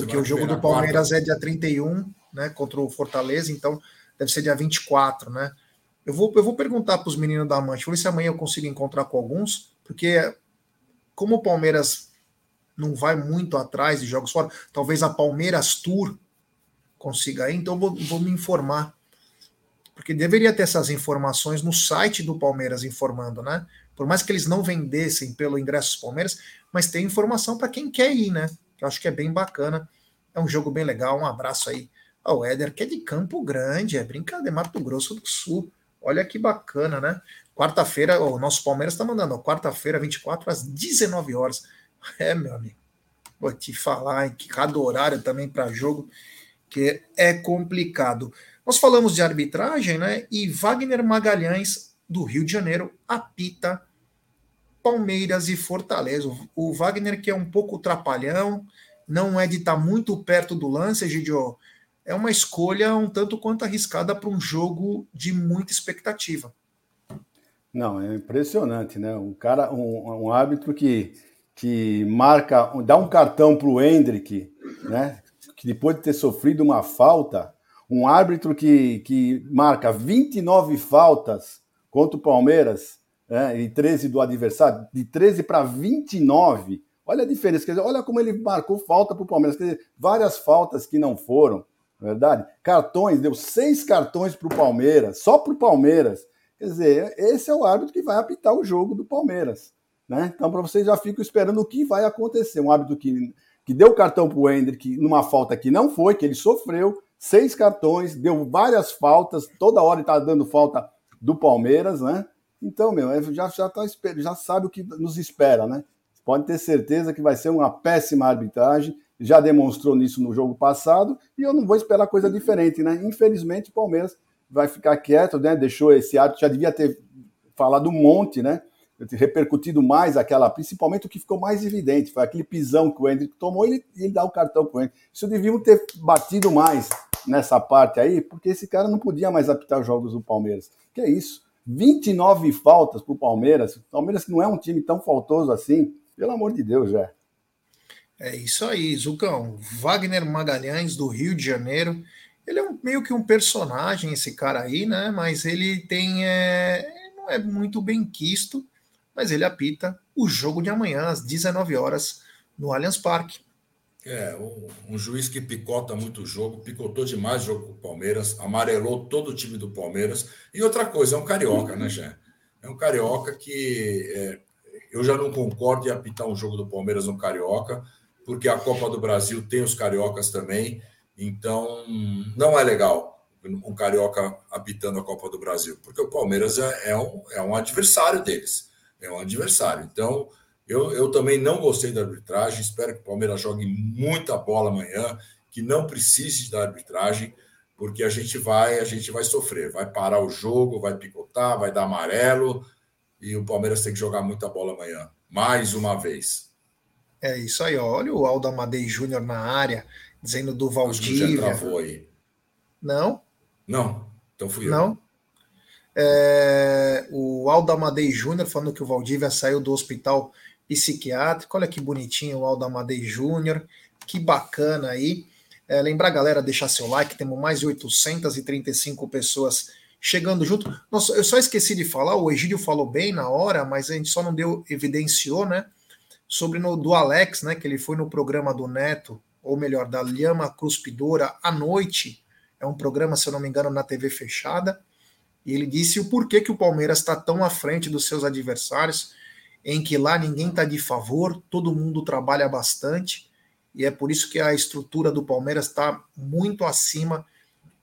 Porque o jogo do Palmeiras quarta. é dia 31, né? Contra o Fortaleza, então deve ser dia 24, né? Eu vou, eu vou perguntar para os meninos da vou ver se amanhã eu consigo encontrar com alguns, porque como o Palmeiras não vai muito atrás de jogos fora. Talvez a Palmeiras Tour consiga ir, então vou, vou me informar. Porque deveria ter essas informações no site do Palmeiras informando, né? Por mais que eles não vendessem pelo ingresso dos Palmeiras, mas tem informação para quem quer ir, né? Eu acho que é bem bacana. É um jogo bem legal. Um abraço aí ao Éder, que é de Campo Grande, é brincadeira, Mato Grosso do Sul. Olha que bacana, né? Quarta-feira, o nosso Palmeiras está mandando, quarta-feira, 24 às 19 horas. É, meu amigo. Vou te falar que cada horário também para jogo que é complicado. Nós falamos de arbitragem, né? E Wagner Magalhães, do Rio de Janeiro, apita Palmeiras e Fortaleza. O Wagner, que é um pouco trapalhão, não é de estar tá muito perto do lance, Gidio. É uma escolha um tanto quanto arriscada para um jogo de muita expectativa. Não, é impressionante, né? Um cara, um, um árbitro que que marca, dá um cartão para o Hendrick, né? Que depois de ter sofrido uma falta, um árbitro que, que marca 29 faltas contra o Palmeiras né, e 13 do adversário, de 13 para 29. Olha a diferença, quer dizer, olha como ele marcou falta para o Palmeiras, quer dizer, várias faltas que não foram, é verdade? Cartões, deu seis cartões para o Palmeiras, só para o Palmeiras. Quer dizer, esse é o árbitro que vai apitar o jogo do Palmeiras. Né? Então, para vocês já ficam esperando o que vai acontecer. Um árbitro que, que deu cartão para o Hendrick numa falta que não foi, que ele sofreu, seis cartões, deu várias faltas, toda hora ele está dando falta do Palmeiras, né? Então, meu, é, já, já, tá, já sabe o que nos espera, né? Pode ter certeza que vai ser uma péssima arbitragem, já demonstrou nisso no jogo passado, e eu não vou esperar coisa diferente, né? Infelizmente, o Palmeiras vai ficar quieto, né? Deixou esse árbitro, já devia ter falado um monte, né? repercutido mais aquela, principalmente o que ficou mais evidente, foi aquele pisão que o Hendrick tomou e ele, ele dá o cartão para o Hendrick. Isso deviam ter batido mais nessa parte aí, porque esse cara não podia mais apitar os jogos do Palmeiras. Que é isso? 29 faltas para o Palmeiras. O Palmeiras não é um time tão faltoso assim. Pelo amor de Deus, já. É isso aí, Zucão. Wagner Magalhães, do Rio de Janeiro. Ele é um, meio que um personagem, esse cara aí, né? Mas ele tem. É, não é muito bem quisto, mas ele apita o jogo de amanhã, às 19 horas, no Allianz Parque. É, um, um, juiz que picota muito o jogo, picotou demais o jogo com o Palmeiras, amarelou todo o time do Palmeiras. E outra coisa, é um carioca, né, Jé? É um carioca que é, eu já não concordo em apitar um jogo do Palmeiras no Carioca, porque a Copa do Brasil tem os cariocas também, então não é legal um carioca apitando a Copa do Brasil, porque o Palmeiras é, é um, é um adversário deles, é um adversário. Então eu, eu também não gostei da arbitragem. Espero que o Palmeiras jogue muita bola amanhã, que não precise da arbitragem, porque a gente vai, a gente vai sofrer, vai parar o jogo, vai picotar, vai dar amarelo e o Palmeiras tem que jogar muita bola amanhã, mais uma vez. É isso aí, olha o Aldo Amadei Júnior na área, dizendo do Valdívia. Que já travou aí. Não? Não, então fui eu. Não? É, o Aldo Amadei Júnior falando que o Valdívia saiu do hospital psiquiátrico. Olha que bonitinho o Aldo Amadei Júnior, que bacana aí. É, lembrar, galera, deixar seu like, temos mais de 835 pessoas chegando junto. Nossa, eu só esqueci de falar, o Egídio falou bem na hora, mas a gente só não deu, evidenciou, né? Sobre no, do Alex, né? Que ele foi no programa do Neto, ou melhor, da Lhama Cuspidora, à noite. É um programa, se eu não me engano, na TV fechada. E ele disse o porquê que o Palmeiras está tão à frente dos seus adversários em que lá ninguém está de favor, todo mundo trabalha bastante, e é por isso que a estrutura do Palmeiras está muito acima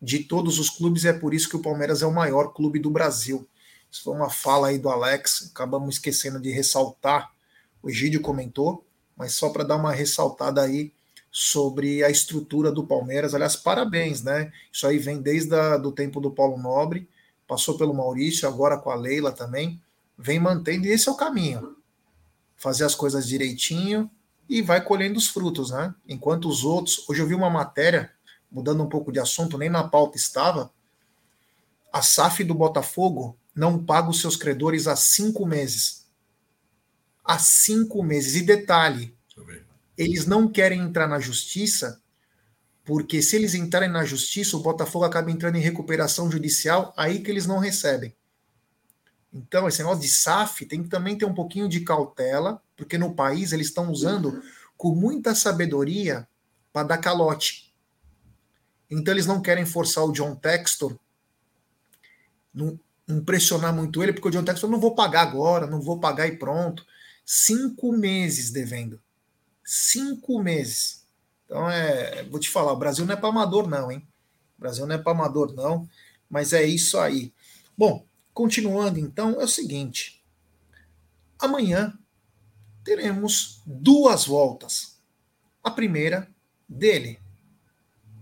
de todos os clubes, e é por isso que o Palmeiras é o maior clube do Brasil. Isso foi uma fala aí do Alex, acabamos esquecendo de ressaltar, o Egídio comentou, mas só para dar uma ressaltada aí sobre a estrutura do Palmeiras. Aliás, parabéns, né? Isso aí vem desde o tempo do Paulo Nobre, passou pelo Maurício, agora com a Leila também vem mantendo, e esse é o caminho. Fazer as coisas direitinho e vai colhendo os frutos, né? Enquanto os outros. Hoje eu vi uma matéria, mudando um pouco de assunto, nem na pauta estava. A SAF do Botafogo não paga os seus credores há cinco meses. Há cinco meses. E detalhe: eles não querem entrar na justiça, porque se eles entrarem na justiça, o Botafogo acaba entrando em recuperação judicial, aí que eles não recebem. Então, esse negócio de SAF tem que também ter um pouquinho de cautela, porque no país eles estão usando com muita sabedoria para dar calote. Então, eles não querem forçar o John Textor, não impressionar muito ele, porque o John Textor não vou pagar agora, não vou pagar e pronto. Cinco meses devendo. Cinco meses. Então, é, vou te falar, o Brasil não é para amador, não, hein? O Brasil não é para amador, não. Mas é isso aí. Bom, Continuando, então, é o seguinte: amanhã teremos duas voltas. A primeira dele,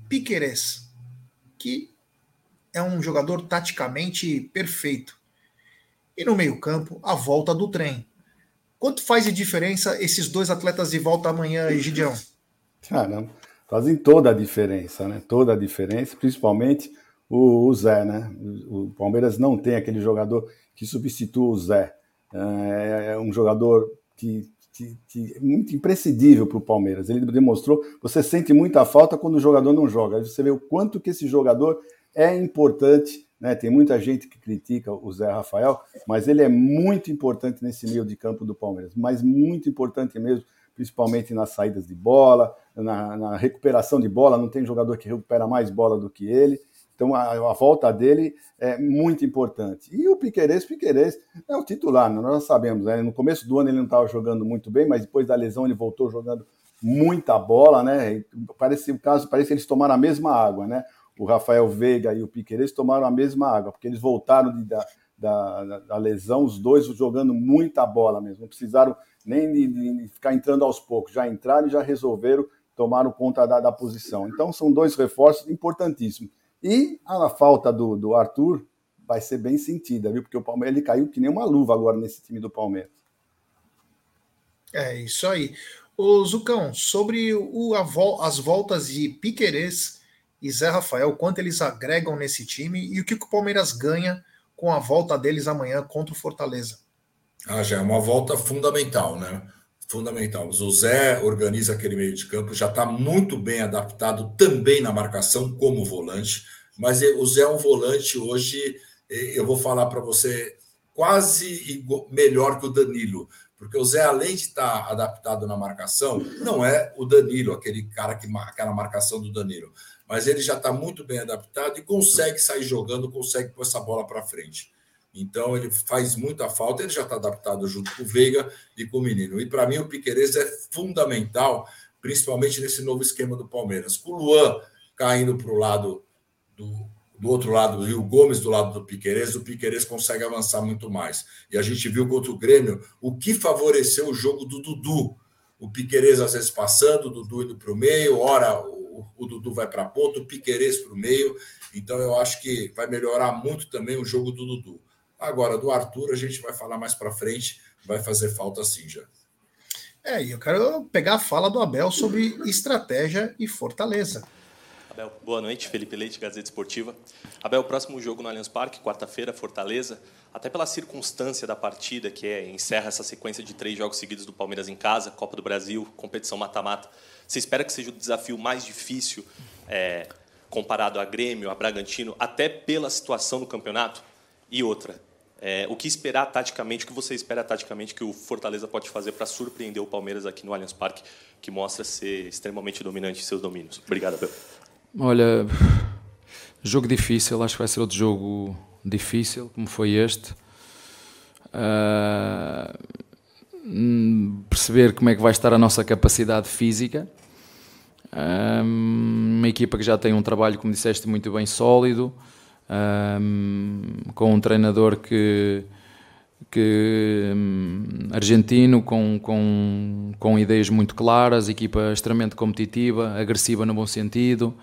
Piqueires, que é um jogador taticamente perfeito. E no meio-campo, a volta do trem. Quanto faz de diferença esses dois atletas de volta amanhã, Egidião? Caramba, fazem toda a diferença, né? Toda a diferença, principalmente o, o Zé, né? O, Palmeiras não tem aquele jogador que substitua o Zé. É, é um jogador que, que, que é muito imprescindível para o Palmeiras. Ele demonstrou. Você sente muita falta quando o jogador não joga. Você vê o quanto que esse jogador é importante. Né? Tem muita gente que critica o Zé Rafael, mas ele é muito importante nesse meio de campo do Palmeiras. Mas muito importante mesmo, principalmente nas saídas de bola, na, na recuperação de bola. Não tem jogador que recupera mais bola do que ele. Então a, a, volta dele é muito importante. E o Piqueires, Piqueires é o titular, né? nós sabemos, né? no começo do ano ele não estava jogando muito bem, mas depois da lesão ele voltou jogando muita bola, né? Parece o caso, parece que eles tomaram a mesma água, né? O Rafael Veiga e o Piqueires tomaram a mesma água, porque eles voltaram de, da, da, da, lesão, os dois jogando muita bola mesmo. Não precisaram nem de, de, ficar entrando aos poucos, já entraram e já resolveram, tomaram conta da, da posição. Então são dois reforços importantíssimos. E a falta do, do Arthur vai ser bem sentida, viu? Porque o Palmeiras ele caiu que nem uma luva agora nesse time do Palmeiras. É isso aí. Ô Zucão, sobre o, a, as voltas de Piquerez e Zé Rafael, quanto eles agregam nesse time e o que o Palmeiras ganha com a volta deles amanhã contra o Fortaleza? Ah, já é uma volta fundamental, né? Fundamental. O Zé organiza aquele meio de campo, já está muito bem adaptado também na marcação como volante, mas o Zé é um volante hoje, eu vou falar para você, quase melhor que o Danilo, porque o Zé, além de estar tá adaptado na marcação, não é o Danilo, aquele cara que aquela marcação do Danilo, mas ele já está muito bem adaptado e consegue sair jogando, consegue pôr essa bola para frente. Então ele faz muita falta, ele já está adaptado junto com o Veiga e com o menino. E para mim o Piqueires é fundamental, principalmente nesse novo esquema do Palmeiras. Com o Luan caindo para o lado do, do outro lado e o Gomes do lado do Piqueires, o Piqueires consegue avançar muito mais. E a gente viu contra o Grêmio o que favoreceu o jogo do Dudu. O Piqueires às vezes passando, o Dudu indo para o meio, ora o, o Dudu vai para a ponta, o Piqueires para o meio. Então eu acho que vai melhorar muito também o jogo do Dudu. Agora, do Arthur, a gente vai falar mais para frente, vai fazer falta sim já. É, e eu quero pegar a fala do Abel sobre estratégia e fortaleza. Abel, boa noite. Felipe Leite, Gazeta Esportiva. Abel, próximo jogo no Allianz Parque, quarta-feira, Fortaleza. Até pela circunstância da partida, que é encerra essa sequência de três jogos seguidos do Palmeiras em casa, Copa do Brasil, competição mata-mata. Você espera que seja o desafio mais difícil é, comparado a Grêmio, a Bragantino, até pela situação do campeonato? E outra, é, o que esperar taticamente, o que você espera taticamente que o Fortaleza pode fazer para surpreender o Palmeiras aqui no Allianz Parque, que mostra ser extremamente dominante em seus domínios? Obrigado, Abel. Olha, jogo difícil, acho que vai ser outro jogo difícil, como foi este. Uh, perceber como é que vai estar a nossa capacidade física. Uh, uma equipa que já tem um trabalho, como disseste, muito bem sólido, uh, com um treinador que, que um, argentino, com, com, com ideias muito claras, equipa extremamente competitiva, agressiva no bom sentido,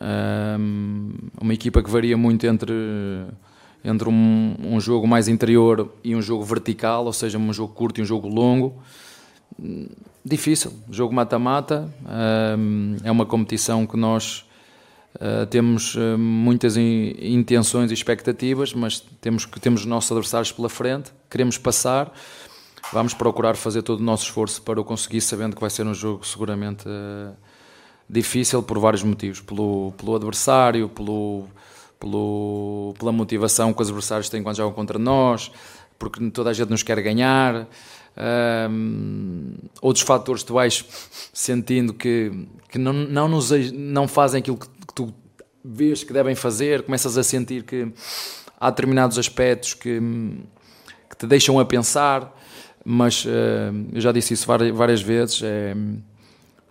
um, uma equipa que varia muito entre, entre um, um, jogo mais interior e um jogo vertical, ou seja, um jogo curto e um jogo longo. Difícil, jogo mata-mata, um, é uma competição que nós Uh, temos uh, muitas in, intenções e expectativas, mas temos que temos os nossos adversários pela frente, queremos passar, vamos procurar fazer todo o nosso esforço para o conseguir, sabendo que vai ser um jogo seguramente uh, difícil por vários motivos, pelo, pelo adversário, pelo, pelo, pela motivação que os adversários têm quando jogam contra nós, porque toda a gente nos quer ganhar. Um, outros fatores tu vais sentindo que, que não, não, nos, não fazem aquilo que tu vês que devem fazer, começas a sentir que há determinados aspectos que, que te deixam a pensar, mas uh, eu já disse isso várias, várias vezes, é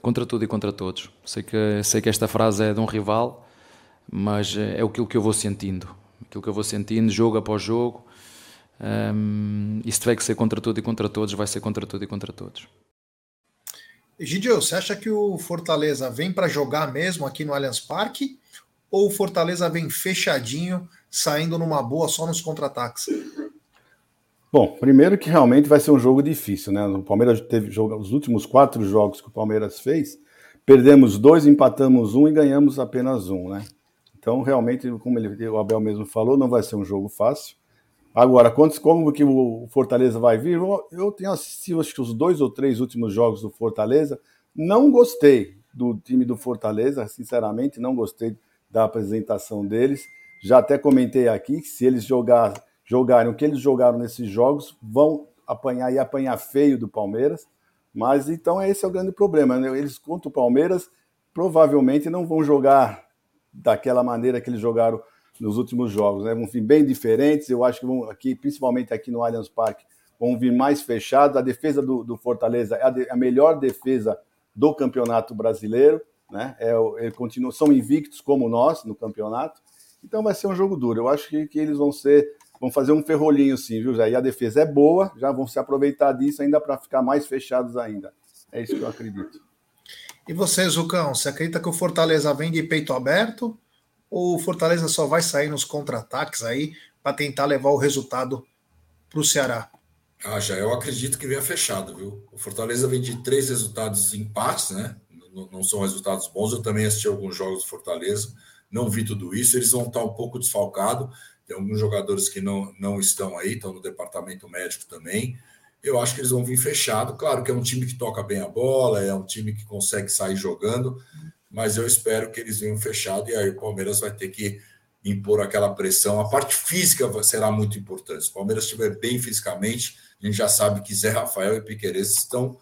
contra tudo e contra todos. Sei que, sei que esta frase é de um rival, mas é aquilo que eu vou sentindo, aquilo que eu vou sentindo, jogo após jogo, um, e se tiver que ser contra tudo e contra todos, vai ser contra tudo e contra todos. Gidio, você acha que o Fortaleza vem para jogar mesmo aqui no Allianz Parque? Ou o Fortaleza vem fechadinho, saindo numa boa só nos contra-ataques? Bom, primeiro que realmente vai ser um jogo difícil, né? O Palmeiras teve jogo, os últimos quatro jogos que o Palmeiras fez, perdemos dois, empatamos um e ganhamos apenas um, né? Então, realmente, como ele, o Abel mesmo falou, não vai ser um jogo fácil. Agora, quantos, como que o Fortaleza vai vir? Eu tenho assistido acho que os dois ou três últimos jogos do Fortaleza. Não gostei do time do Fortaleza, sinceramente, não gostei da apresentação deles. Já até comentei aqui que se eles jogar, jogarem o que eles jogaram nesses jogos, vão apanhar e apanhar feio do Palmeiras. Mas então esse é o grande problema. Né? Eles contra o Palmeiras provavelmente não vão jogar daquela maneira que eles jogaram nos últimos jogos, né? Vão vir bem diferentes. Eu acho que vão aqui, principalmente aqui no Allianz Parque, vão vir mais fechados. A defesa do, do Fortaleza é a, de, a, melhor defesa do campeonato brasileiro, né? É, ele continua, são invictos como nós no campeonato. Então vai ser um jogo duro. Eu acho que, que eles vão ser, vão fazer um ferrolhinho sim, viu? Já e a defesa é boa, já vão se aproveitar disso ainda para ficar mais fechados ainda. É isso que eu acredito. E você, Zucão, você acredita que o Fortaleza vem de peito aberto ou o Fortaleza só vai sair nos contra-ataques aí para tentar levar o resultado para o Ceará? Ah, já eu acredito que venha fechado, viu? O Fortaleza vem de três resultados empates, né? Não, não são resultados bons. Eu também assisti alguns jogos do Fortaleza, não vi tudo isso. Eles vão estar um pouco desfalcados. Tem alguns jogadores que não, não estão aí, estão no departamento médico também. Eu acho que eles vão vir fechado. Claro que é um time que toca bem a bola, é um time que consegue sair jogando, mas eu espero que eles venham fechado e aí o Palmeiras vai ter que impor aquela pressão. A parte física será muito importante. Se o Palmeiras estiver bem fisicamente, a gente já sabe que Zé Rafael e Piqueires estão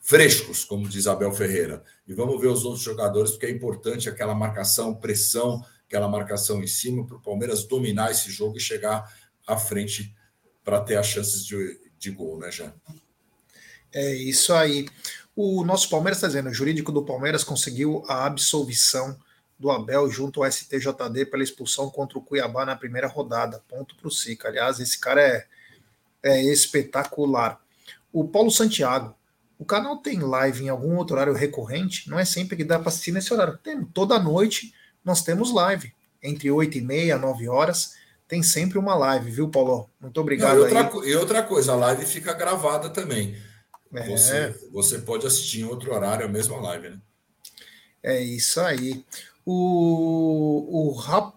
frescos, como diz Abel Ferreira. E vamos ver os outros jogadores, porque é importante aquela marcação, pressão, aquela marcação em cima para o Palmeiras dominar esse jogo e chegar à frente para ter as chances de, de gol, né, Jean? É isso aí. O nosso Palmeiras está dizendo, o jurídico do Palmeiras conseguiu a absolvição do Abel junto ao STJD pela expulsão contra o Cuiabá na primeira rodada. Ponto para o Sica. Aliás, esse cara é é espetacular. O Paulo Santiago, o canal tem live em algum outro horário recorrente? Não é sempre que dá para assistir nesse horário. Tem, toda noite nós temos live, entre 8 e meia, 9 horas. Tem sempre uma live, viu, Paulo? Muito obrigado. Não, e, outra, e, outra, coisa, a live fica gravada também. É. Você, você pode assistir em outro horário a mesma live, né? É isso aí. O, o, Rap,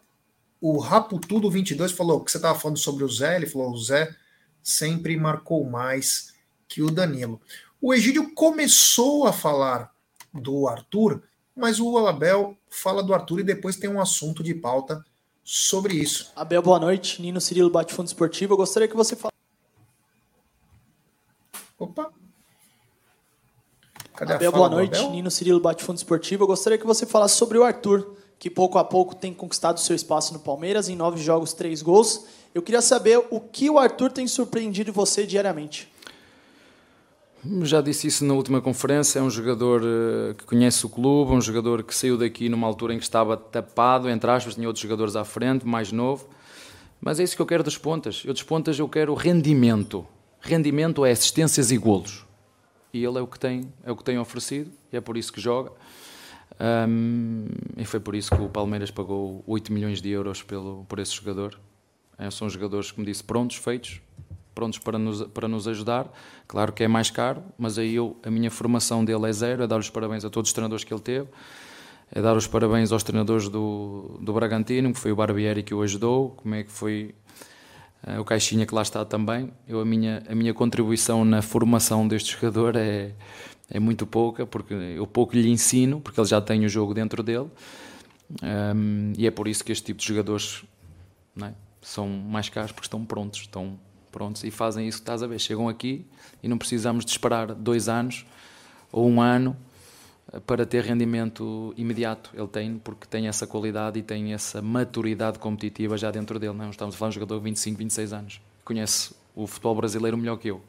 o Rapo Tudo 22 falou que você estava falando sobre o Zé. Ele falou: o Zé sempre marcou mais que o Danilo. O Egídio começou a falar do Arthur, mas o Abel fala do Arthur e depois tem um assunto de pauta sobre isso. Abel, boa noite. Nino Cirilo Bate Fundo Esportivo. Eu gostaria que você falasse. Opa! Cadê Abel, boa noite. Abel? Nino Cirilo Bate Fundo Esportivo. Eu gostaria que você falasse sobre o Arthur, que pouco a pouco tem conquistado seu espaço no Palmeiras, em nove jogos, três gols. Eu queria saber o que o Arthur tem surpreendido você diariamente. Já disse isso na última conferência. É um jogador eh, que conhece o clube, um jogador que saiu daqui numa altura em que estava tapado, entre aspas, tinha outros jogadores à frente, mais novo. Mas é isso que eu quero das pontas. Eu das pontas eu quero rendimento. Rendimento é assistências e golos. E ele é o que tem, é o que tem oferecido e é por isso que joga. Um, e foi por isso que o Palmeiras pagou 8 milhões de euros pelo, por esse jogador. É, são jogadores, como disse, prontos, feitos, prontos para nos, para nos ajudar. Claro que é mais caro, mas aí eu, a minha formação dele é zero, é dar os parabéns a todos os treinadores que ele teve, é dar os parabéns aos treinadores do, do Bragantino, que foi o Barbieri que o ajudou, como é que foi o Caixinha que lá está também. Eu, a, minha, a minha contribuição na formação deste jogador é, é muito pouca, porque eu pouco lhe ensino, porque ele já tem o jogo dentro dele, um, e é por isso que este tipo de jogadores... É? são mais caros porque estão prontos, estão prontos e fazem isso que estás a ver. Chegam aqui e não precisamos de esperar dois anos ou um ano para ter rendimento imediato. Ele tem, porque tem essa qualidade e tem essa maturidade competitiva já dentro dele. Não estamos a falar de um jogador de 25, 26 anos. Conhece o futebol brasileiro melhor que eu.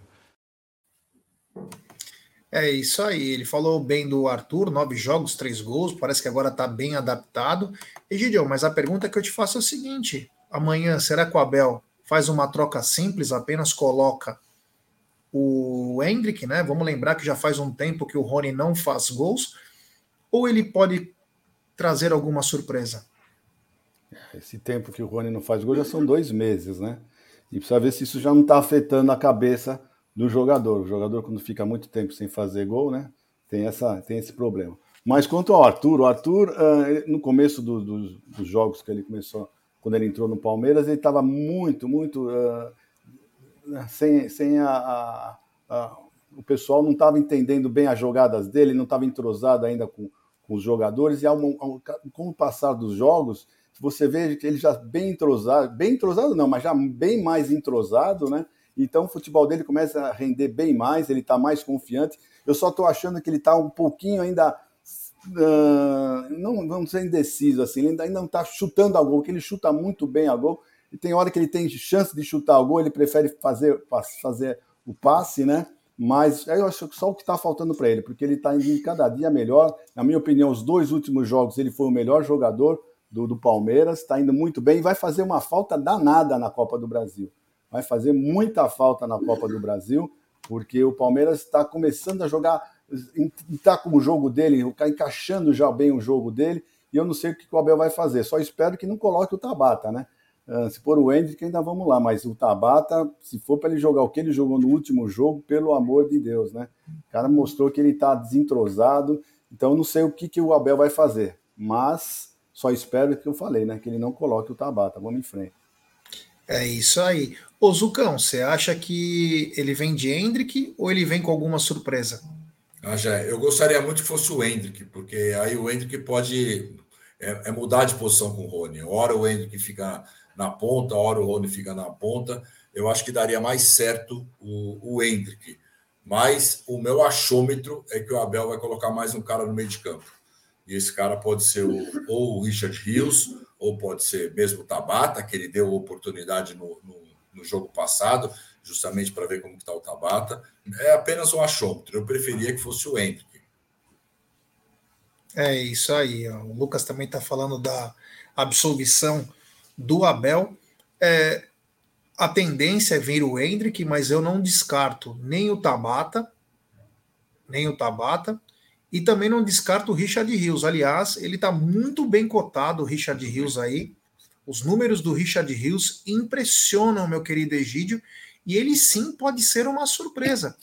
É isso aí. Ele falou bem do Arthur, nove jogos, três gols. Parece que agora está bem adaptado. Egidio, mas a pergunta que eu te faço é o seguinte: amanhã, será que o Abel faz uma troca simples, apenas coloca o Hendrick, né? Vamos lembrar que já faz um tempo que o Rony não faz gols, ou ele pode trazer alguma surpresa? Esse tempo que o Rony não faz gol já são dois meses, né? E precisa ver se isso já não está afetando a cabeça do jogador. O jogador, quando fica muito tempo sem fazer gol, né? Tem, essa, tem esse problema. Mas quanto ao Arthur, o Arthur, uh, no começo do, do, dos jogos que ele começou quando ele entrou no Palmeiras, ele estava muito, muito. Uh, sem sem a, a, a, o pessoal não estava entendendo bem as jogadas dele, não estava entrosado ainda com, com os jogadores, e ao, ao, com o passar dos jogos, você vê que ele já bem entrosado, bem entrosado não, mas já bem mais entrosado, né? Então o futebol dele começa a render bem mais, ele está mais confiante. Eu só estou achando que ele está um pouquinho ainda uh, não vamos ser indeciso assim, ele ainda não está chutando a gol, porque ele chuta muito bem a gol, e tem hora que ele tem chance de chutar a gol, ele prefere fazer, fazer o passe, né? Mas eu acho que só o que está faltando para ele, porque ele está indo cada dia melhor. Na minha opinião, os dois últimos jogos ele foi o melhor jogador do, do Palmeiras, está indo muito bem e vai fazer uma falta danada na Copa do Brasil. Vai fazer muita falta na Copa do Brasil, porque o Palmeiras está começando a jogar está com o jogo dele, está encaixando já bem o jogo dele, e eu não sei o que o Abel vai fazer. Só espero que não coloque o Tabata, né? Uh, se for o Hendrick, ainda vamos lá, mas o Tabata, se for para ele jogar o que ele jogou no último jogo, pelo amor de Deus, né? O cara mostrou que ele está desentrosado, então não sei o que, que o Abel vai fazer, mas só espero que eu falei, né? Que ele não coloque o Tabata. Vamos em frente. É isso aí. Ô Zucão, você acha que ele vem de Hendrick ou ele vem com alguma surpresa? Ah, já, eu gostaria muito que fosse o Hendrick, porque aí o Hendrick pode é, é mudar de posição com o Rony. Hora o Hendrick fica na ponta, hora o Rony fica na ponta. Eu acho que daria mais certo o, o Hendrick. Mas o meu achômetro é que o Abel vai colocar mais um cara no meio de campo. E esse cara pode ser o, ou o Richard Rios, ou pode ser mesmo o Tabata, que ele deu oportunidade no, no, no jogo passado, justamente para ver como está o Tabata. É apenas um achômetro. Eu preferia que fosse o Hendrick. É isso aí. Ó. O Lucas também está falando da absolvição do Abel. É, a tendência é vir o Hendrick, mas eu não descarto nem o Tabata, nem o Tabata, e também não descarto o Richard Rios. Aliás, ele está muito bem cotado, o Richard Rios aí. Os números do Richard Rios impressionam, meu querido Egídio, e ele sim pode ser uma surpresa.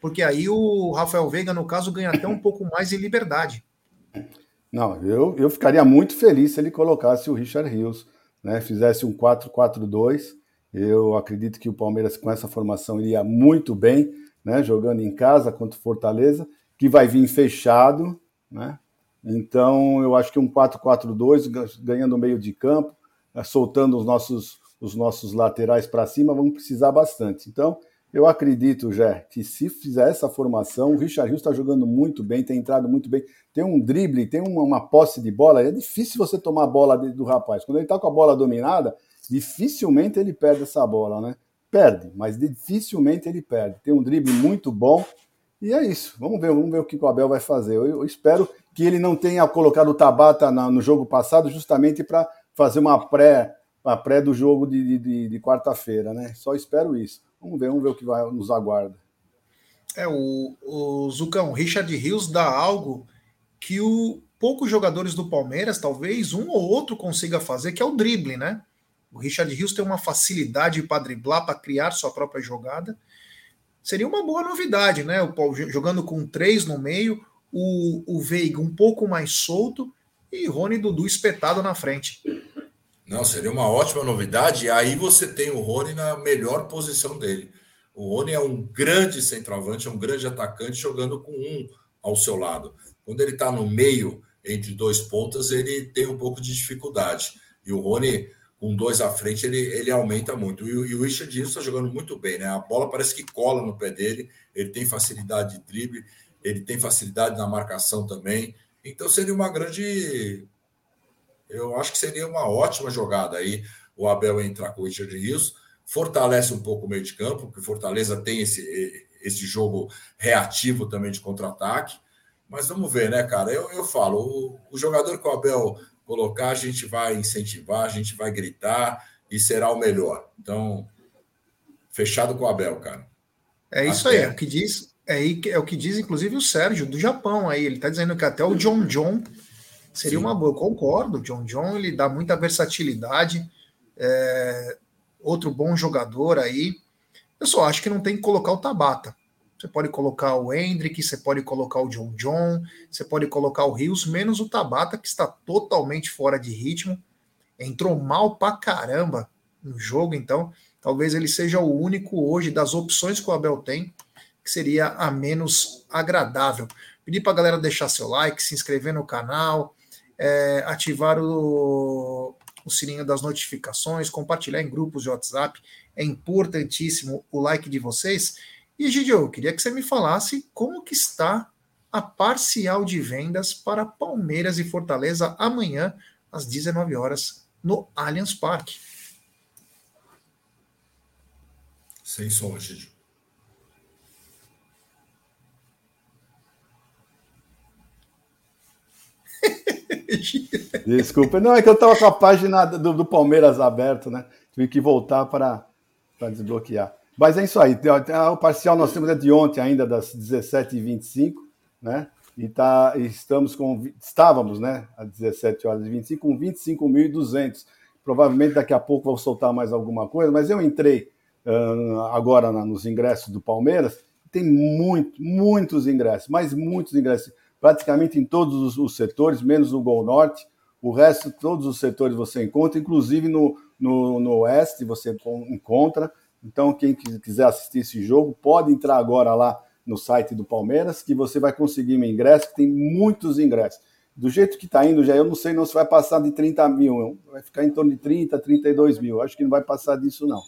Porque aí o Rafael Veiga, no caso, ganha até um pouco mais de liberdade. Não, eu, eu ficaria muito feliz se ele colocasse o Richard Rios né, fizesse um 4-4-2. Eu acredito que o Palmeiras, com essa formação, iria muito bem, né, jogando em casa contra o Fortaleza, que vai vir fechado. Né? Então, eu acho que um 4-4-2, ganhando meio de campo, soltando os nossos, os nossos laterais para cima, vamos precisar bastante. Então, eu acredito, Jé, que se fizer essa formação, o Richard Rios está jogando muito bem, tem entrado muito bem, tem um drible, tem uma, uma posse de bola. É difícil você tomar a bola do rapaz. Quando ele está com a bola dominada, dificilmente ele perde essa bola, né? Perde, mas dificilmente ele perde. Tem um drible muito bom. E é isso. Vamos ver, vamos ver o que o Abel vai fazer. Eu, eu espero que ele não tenha colocado o Tabata na, no jogo passado justamente para fazer uma pré, uma pré do jogo de, de, de quarta-feira, né? Só espero isso. Vamos ver, vamos ver o que vai, nos aguarda. É, o, o Zucão, Richard Rios dá algo que o poucos jogadores do Palmeiras, talvez um ou outro consiga fazer, que é o drible, né? O Richard Rios tem uma facilidade para driblar, para criar sua própria jogada. Seria uma boa novidade, né? O Paulo jogando com três no meio, o, o Veiga um pouco mais solto e Rony Dudu espetado na frente. Não, seria uma ótima novidade. E aí você tem o Rony na melhor posição dele. O Rony é um grande centroavante, é um grande atacante jogando com um ao seu lado. Quando ele está no meio, entre dois pontas, ele tem um pouco de dificuldade. E o Rony, com dois à frente, ele, ele aumenta muito. E, e o Richard está jogando muito bem, né? A bola parece que cola no pé dele, ele tem facilidade de drible, ele tem facilidade na marcação também. Então seria uma grande eu acho que seria uma ótima jogada aí o Abel entrar com o Richard Rios. Fortalece um pouco o meio de campo, porque Fortaleza tem esse, esse jogo reativo também de contra-ataque. Mas vamos ver, né, cara? Eu, eu falo, o, o jogador que o Abel colocar, a gente vai incentivar, a gente vai gritar e será o melhor. Então, fechado com o Abel, cara. É isso até. aí, é o que diz, é, é o que diz, inclusive, o Sérgio do Japão aí. Ele está dizendo que até o John John Seria Sim. uma boa, eu concordo. John John ele dá muita versatilidade, é, outro bom jogador aí. Eu só acho que não tem que colocar o Tabata. Você pode colocar o Hendrick, você pode colocar o John John, você pode colocar o Rios, menos o Tabata, que está totalmente fora de ritmo. Entrou mal pra caramba no jogo, então talvez ele seja o único hoje das opções que o Abel tem, que seria a menos agradável. Pedir para a galera deixar seu like, se inscrever no canal, é, ativar o, o sininho das notificações, compartilhar em grupos de WhatsApp. É importantíssimo o like de vocês. E, Gidio, eu queria que você me falasse como que está a parcial de vendas para Palmeiras e Fortaleza amanhã, às 19 horas, no Allianz Parque. Sem som, Gidio. Desculpa. Não, é que eu estava com a página do, do Palmeiras aberto, né? Tive que voltar para desbloquear. Mas é isso aí. O parcial nós temos é de ontem ainda, das 17h25, né? E tá, estamos com, estávamos, né, às 17 horas e 25, com 25.200. Provavelmente daqui a pouco vou soltar mais alguma coisa, mas eu entrei uh, agora na, nos ingressos do Palmeiras. Tem muito, muitos ingressos, mas muitos ingressos, praticamente em todos os, os setores, menos no Gol Norte. O resto, todos os setores você encontra, inclusive no, no, no Oeste você encontra. Então, quem quiser assistir esse jogo, pode entrar agora lá no site do Palmeiras, que você vai conseguir um ingresso, que tem muitos ingressos. Do jeito que está indo, já eu não sei não se vai passar de 30 mil, vai ficar em torno de 30, 32 mil. Acho que não vai passar disso, não.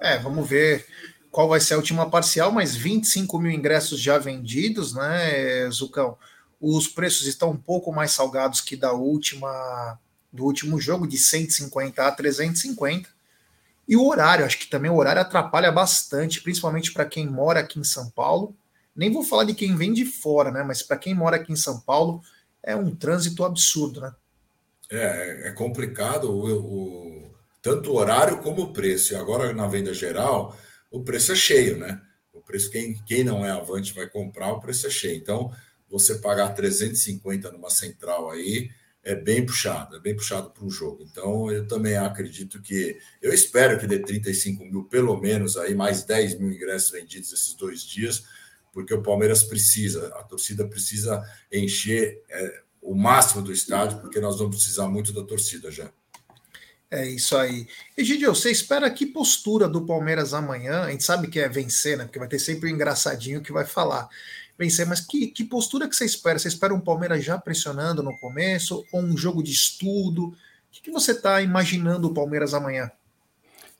É, vamos ver qual vai ser a última parcial, mas 25 mil ingressos já vendidos, né, Zucão? Os preços estão um pouco mais salgados que da última do último jogo, de 150 a 350. E o horário, acho que também o horário atrapalha bastante, principalmente para quem mora aqui em São Paulo. Nem vou falar de quem vem de fora, né? Mas para quem mora aqui em São Paulo, é um trânsito absurdo, né? É, é complicado o, o, tanto o horário como o preço. E agora na venda geral, o preço é cheio, né? O preço, quem, quem não é avante vai comprar, o preço é cheio. Então, você pagar 350 numa central aí, é bem puxado, é bem puxado para um jogo. Então, eu também acredito que. Eu espero que dê 35 mil, pelo menos, aí, mais 10 mil ingressos vendidos esses dois dias, porque o Palmeiras precisa, a torcida precisa encher é, o máximo do estádio, porque nós vamos precisar muito da torcida já. É isso aí. Egidio, você espera que postura do Palmeiras amanhã? A gente sabe que é vencer, né? Porque vai ter sempre o um engraçadinho que vai falar vencer, mas que, que postura que você espera? Você espera um Palmeiras já pressionando no começo ou um jogo de estudo? O que, que você está imaginando o Palmeiras amanhã?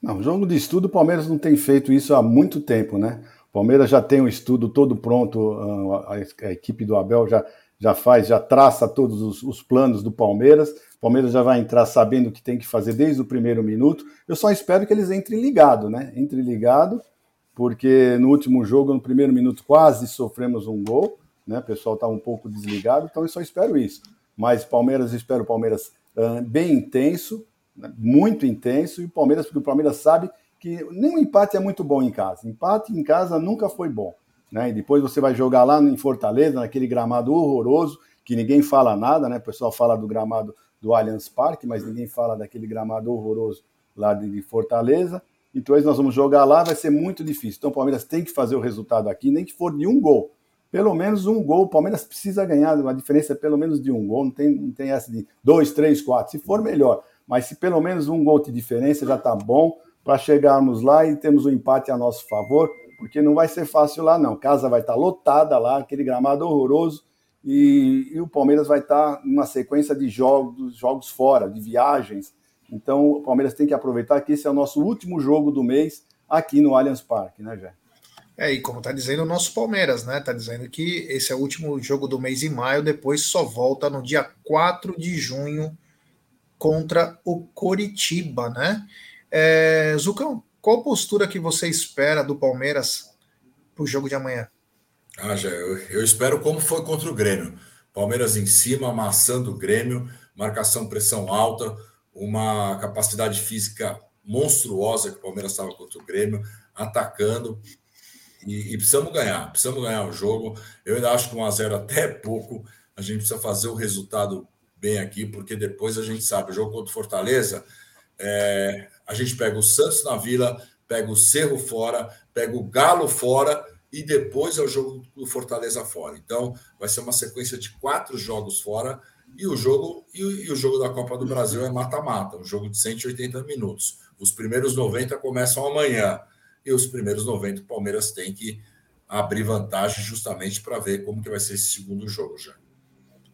Não, jogo de estudo, o Palmeiras não tem feito isso há muito tempo, né? O Palmeiras já tem o estudo todo pronto, a, a, a, equipe do Abel já, já faz, já traça todos os, os planos do Palmeiras. O Palmeiras já vai entrar sabendo o que tem que fazer desde o primeiro minuto. Eu só espero que eles entrem ligado, né? Entrem ligado porque no último jogo, no primeiro minuto, quase sofremos um gol, né? O pessoal estava tá um pouco desligado, então eu só espero isso. Mas Palmeiras, espero o Palmeiras uh, bem intenso, né? muito intenso, e o Palmeiras, porque o Palmeiras sabe que nenhum empate é muito bom em casa. Empate em casa nunca foi bom. Né? E depois você vai jogar lá em Fortaleza, naquele gramado horroroso, que ninguém fala nada, né? O pessoal fala do gramado do Allianz Parque, mas ninguém fala daquele gramado horroroso lá de Fortaleza. Então nós vamos jogar lá, vai ser muito difícil. Então o Palmeiras tem que fazer o resultado aqui, nem que for de um gol. Pelo menos um gol. O Palmeiras precisa ganhar, uma diferença é pelo menos de um gol. Não tem, não tem essa de dois, três, quatro. Se for, melhor. Mas se pelo menos um gol de diferença já está bom para chegarmos lá e temos um empate a nosso favor, porque não vai ser fácil lá, não. Casa vai estar tá lotada lá, aquele gramado horroroso. E, e o Palmeiras vai estar tá numa sequência de jogos, jogos fora, de viagens então, o Palmeiras tem que aproveitar que esse é o nosso último jogo do mês aqui no Allianz Parque, né, Jé? É, e como está dizendo o nosso Palmeiras, né? Está dizendo que esse é o último jogo do mês em maio, depois só volta no dia 4 de junho contra o Coritiba, né? É, Zucão, qual postura que você espera do Palmeiras para o jogo de amanhã? Ah, já, eu, eu espero como foi contra o Grêmio. Palmeiras em cima, amassando o Grêmio, marcação, pressão alta uma capacidade física monstruosa que o Palmeiras estava contra o Grêmio, atacando. E, e, precisamos ganhar, precisamos ganhar o jogo. Eu ainda acho que 1x0 até é pouco. A gente precisa fazer o resultado bem aqui, porque depois a gente sabe, o jogo contra o Fortaleza, é, a gente pega o Santos na Vila, pega o Cerro fora, pega o Galo fora e depois é o jogo do Fortaleza fora. Então, vai ser uma sequência de quatro jogos fora e o jogo e, e o jogo da Copa do Brasil é mata-mata, um jogo de 180 minutos. Os primeiros 90 começam amanhã. E os primeiros 90 o Palmeiras tem que abrir vantagem justamente para ver como que vai ser esse segundo jogo já.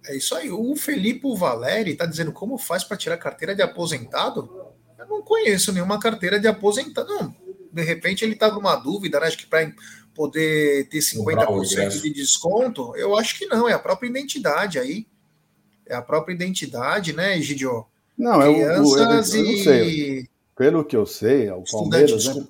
É isso aí. O Felipe Valeri está dizendo como faz para tirar carteira de aposentado? Não conheço nenhuma carteira de aposentado. Não, de repente ele está numa dúvida, né? Acho que para poder ter 50% de desconto, eu acho que não, é a própria identidade aí é a própria identidade, né, Gidio? Não, é o, eu, eu, não sei. Pelo que eu sei, é o Palmeiras, né?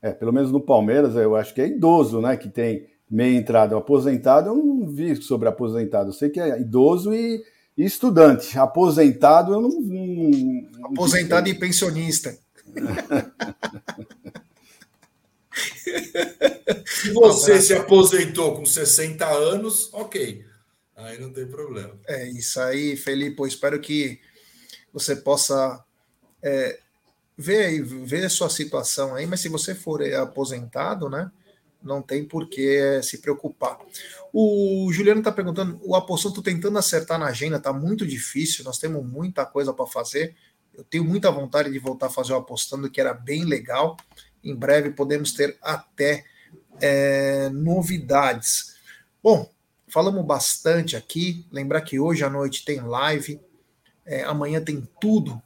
É, pelo menos no Palmeiras, eu acho que é idoso, né, que tem meia entrada. Aposentado, eu não vi sobre aposentado. Eu sei que é idoso e, e estudante. Aposentado, eu não. não aposentado não e pensionista. se você se aposentou com 60 anos, ok. Aí não tem problema. É isso aí, Felipe. Eu espero que você possa é, vê, vê a sua situação aí, mas se você for aposentado, né? Não tem por que se preocupar. O Juliano está perguntando: o apostando, estou tentando acertar na agenda, está muito difícil, nós temos muita coisa para fazer. Eu tenho muita vontade de voltar a fazer o apostando, que era bem legal. Em breve podemos ter até é, novidades. Bom, falamos bastante aqui. Lembrar que hoje à noite tem live, é, amanhã tem tudo,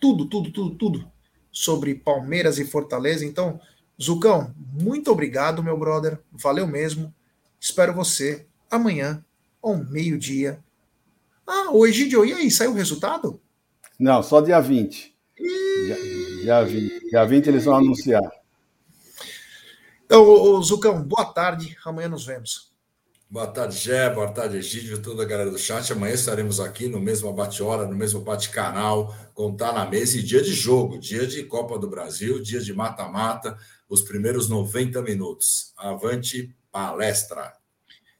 tudo, tudo, tudo, tudo sobre Palmeiras e Fortaleza. Então, Zucão, muito obrigado, meu brother. Valeu mesmo. Espero você amanhã, ao meio-dia. Ah, o Egidio, e aí, saiu o resultado? Não, só dia 20. Dia, dia 20. Dia 20 eles vão anunciar. Então, Zucão, boa tarde. Amanhã nos vemos. Boa tarde, Gé. Boa tarde, Egídio, toda a galera do chat. Amanhã estaremos aqui no mesmo bate-hora, no mesmo bate-canal, contar na mesa e dia de jogo, dia de Copa do Brasil, dia de mata-mata, os primeiros 90 minutos. Avante palestra.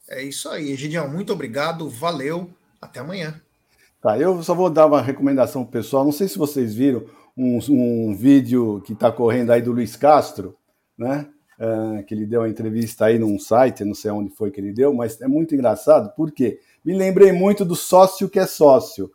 É isso aí, Egidião. Muito obrigado, valeu. Até amanhã. Tá, eu só vou dar uma recomendação pessoal. Não sei se vocês viram um, um vídeo que está correndo aí do Luiz Castro, né? Uh, que ele deu uma entrevista aí num site, não sei onde foi que ele deu, mas é muito engraçado, porque me lembrei muito do sócio que é sócio,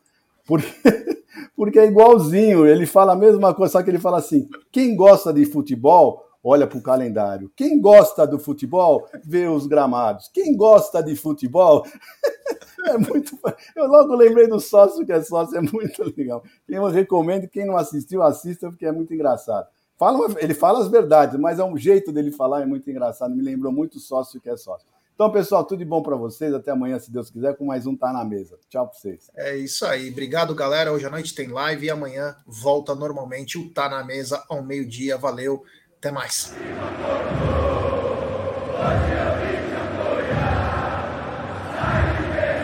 porque, porque é igualzinho, ele fala a mesma coisa, só que ele fala assim: quem gosta de futebol, olha para o calendário, quem gosta do futebol, vê os gramados, quem gosta de futebol. é muito. Eu logo lembrei do sócio que é sócio, é muito legal. Eu recomendo, quem não assistiu, assista, porque é muito engraçado. Fala, ele fala as verdades, mas é um jeito dele falar, é muito engraçado. Me lembrou muito sócio que é sócio. Então, pessoal, tudo de bom para vocês. Até amanhã, se Deus quiser, com mais um Tá na Mesa. Tchau para vocês. É isso aí. Obrigado, galera. Hoje à noite tem live e amanhã volta normalmente o Tá na Mesa ao meio-dia. Valeu. Até mais.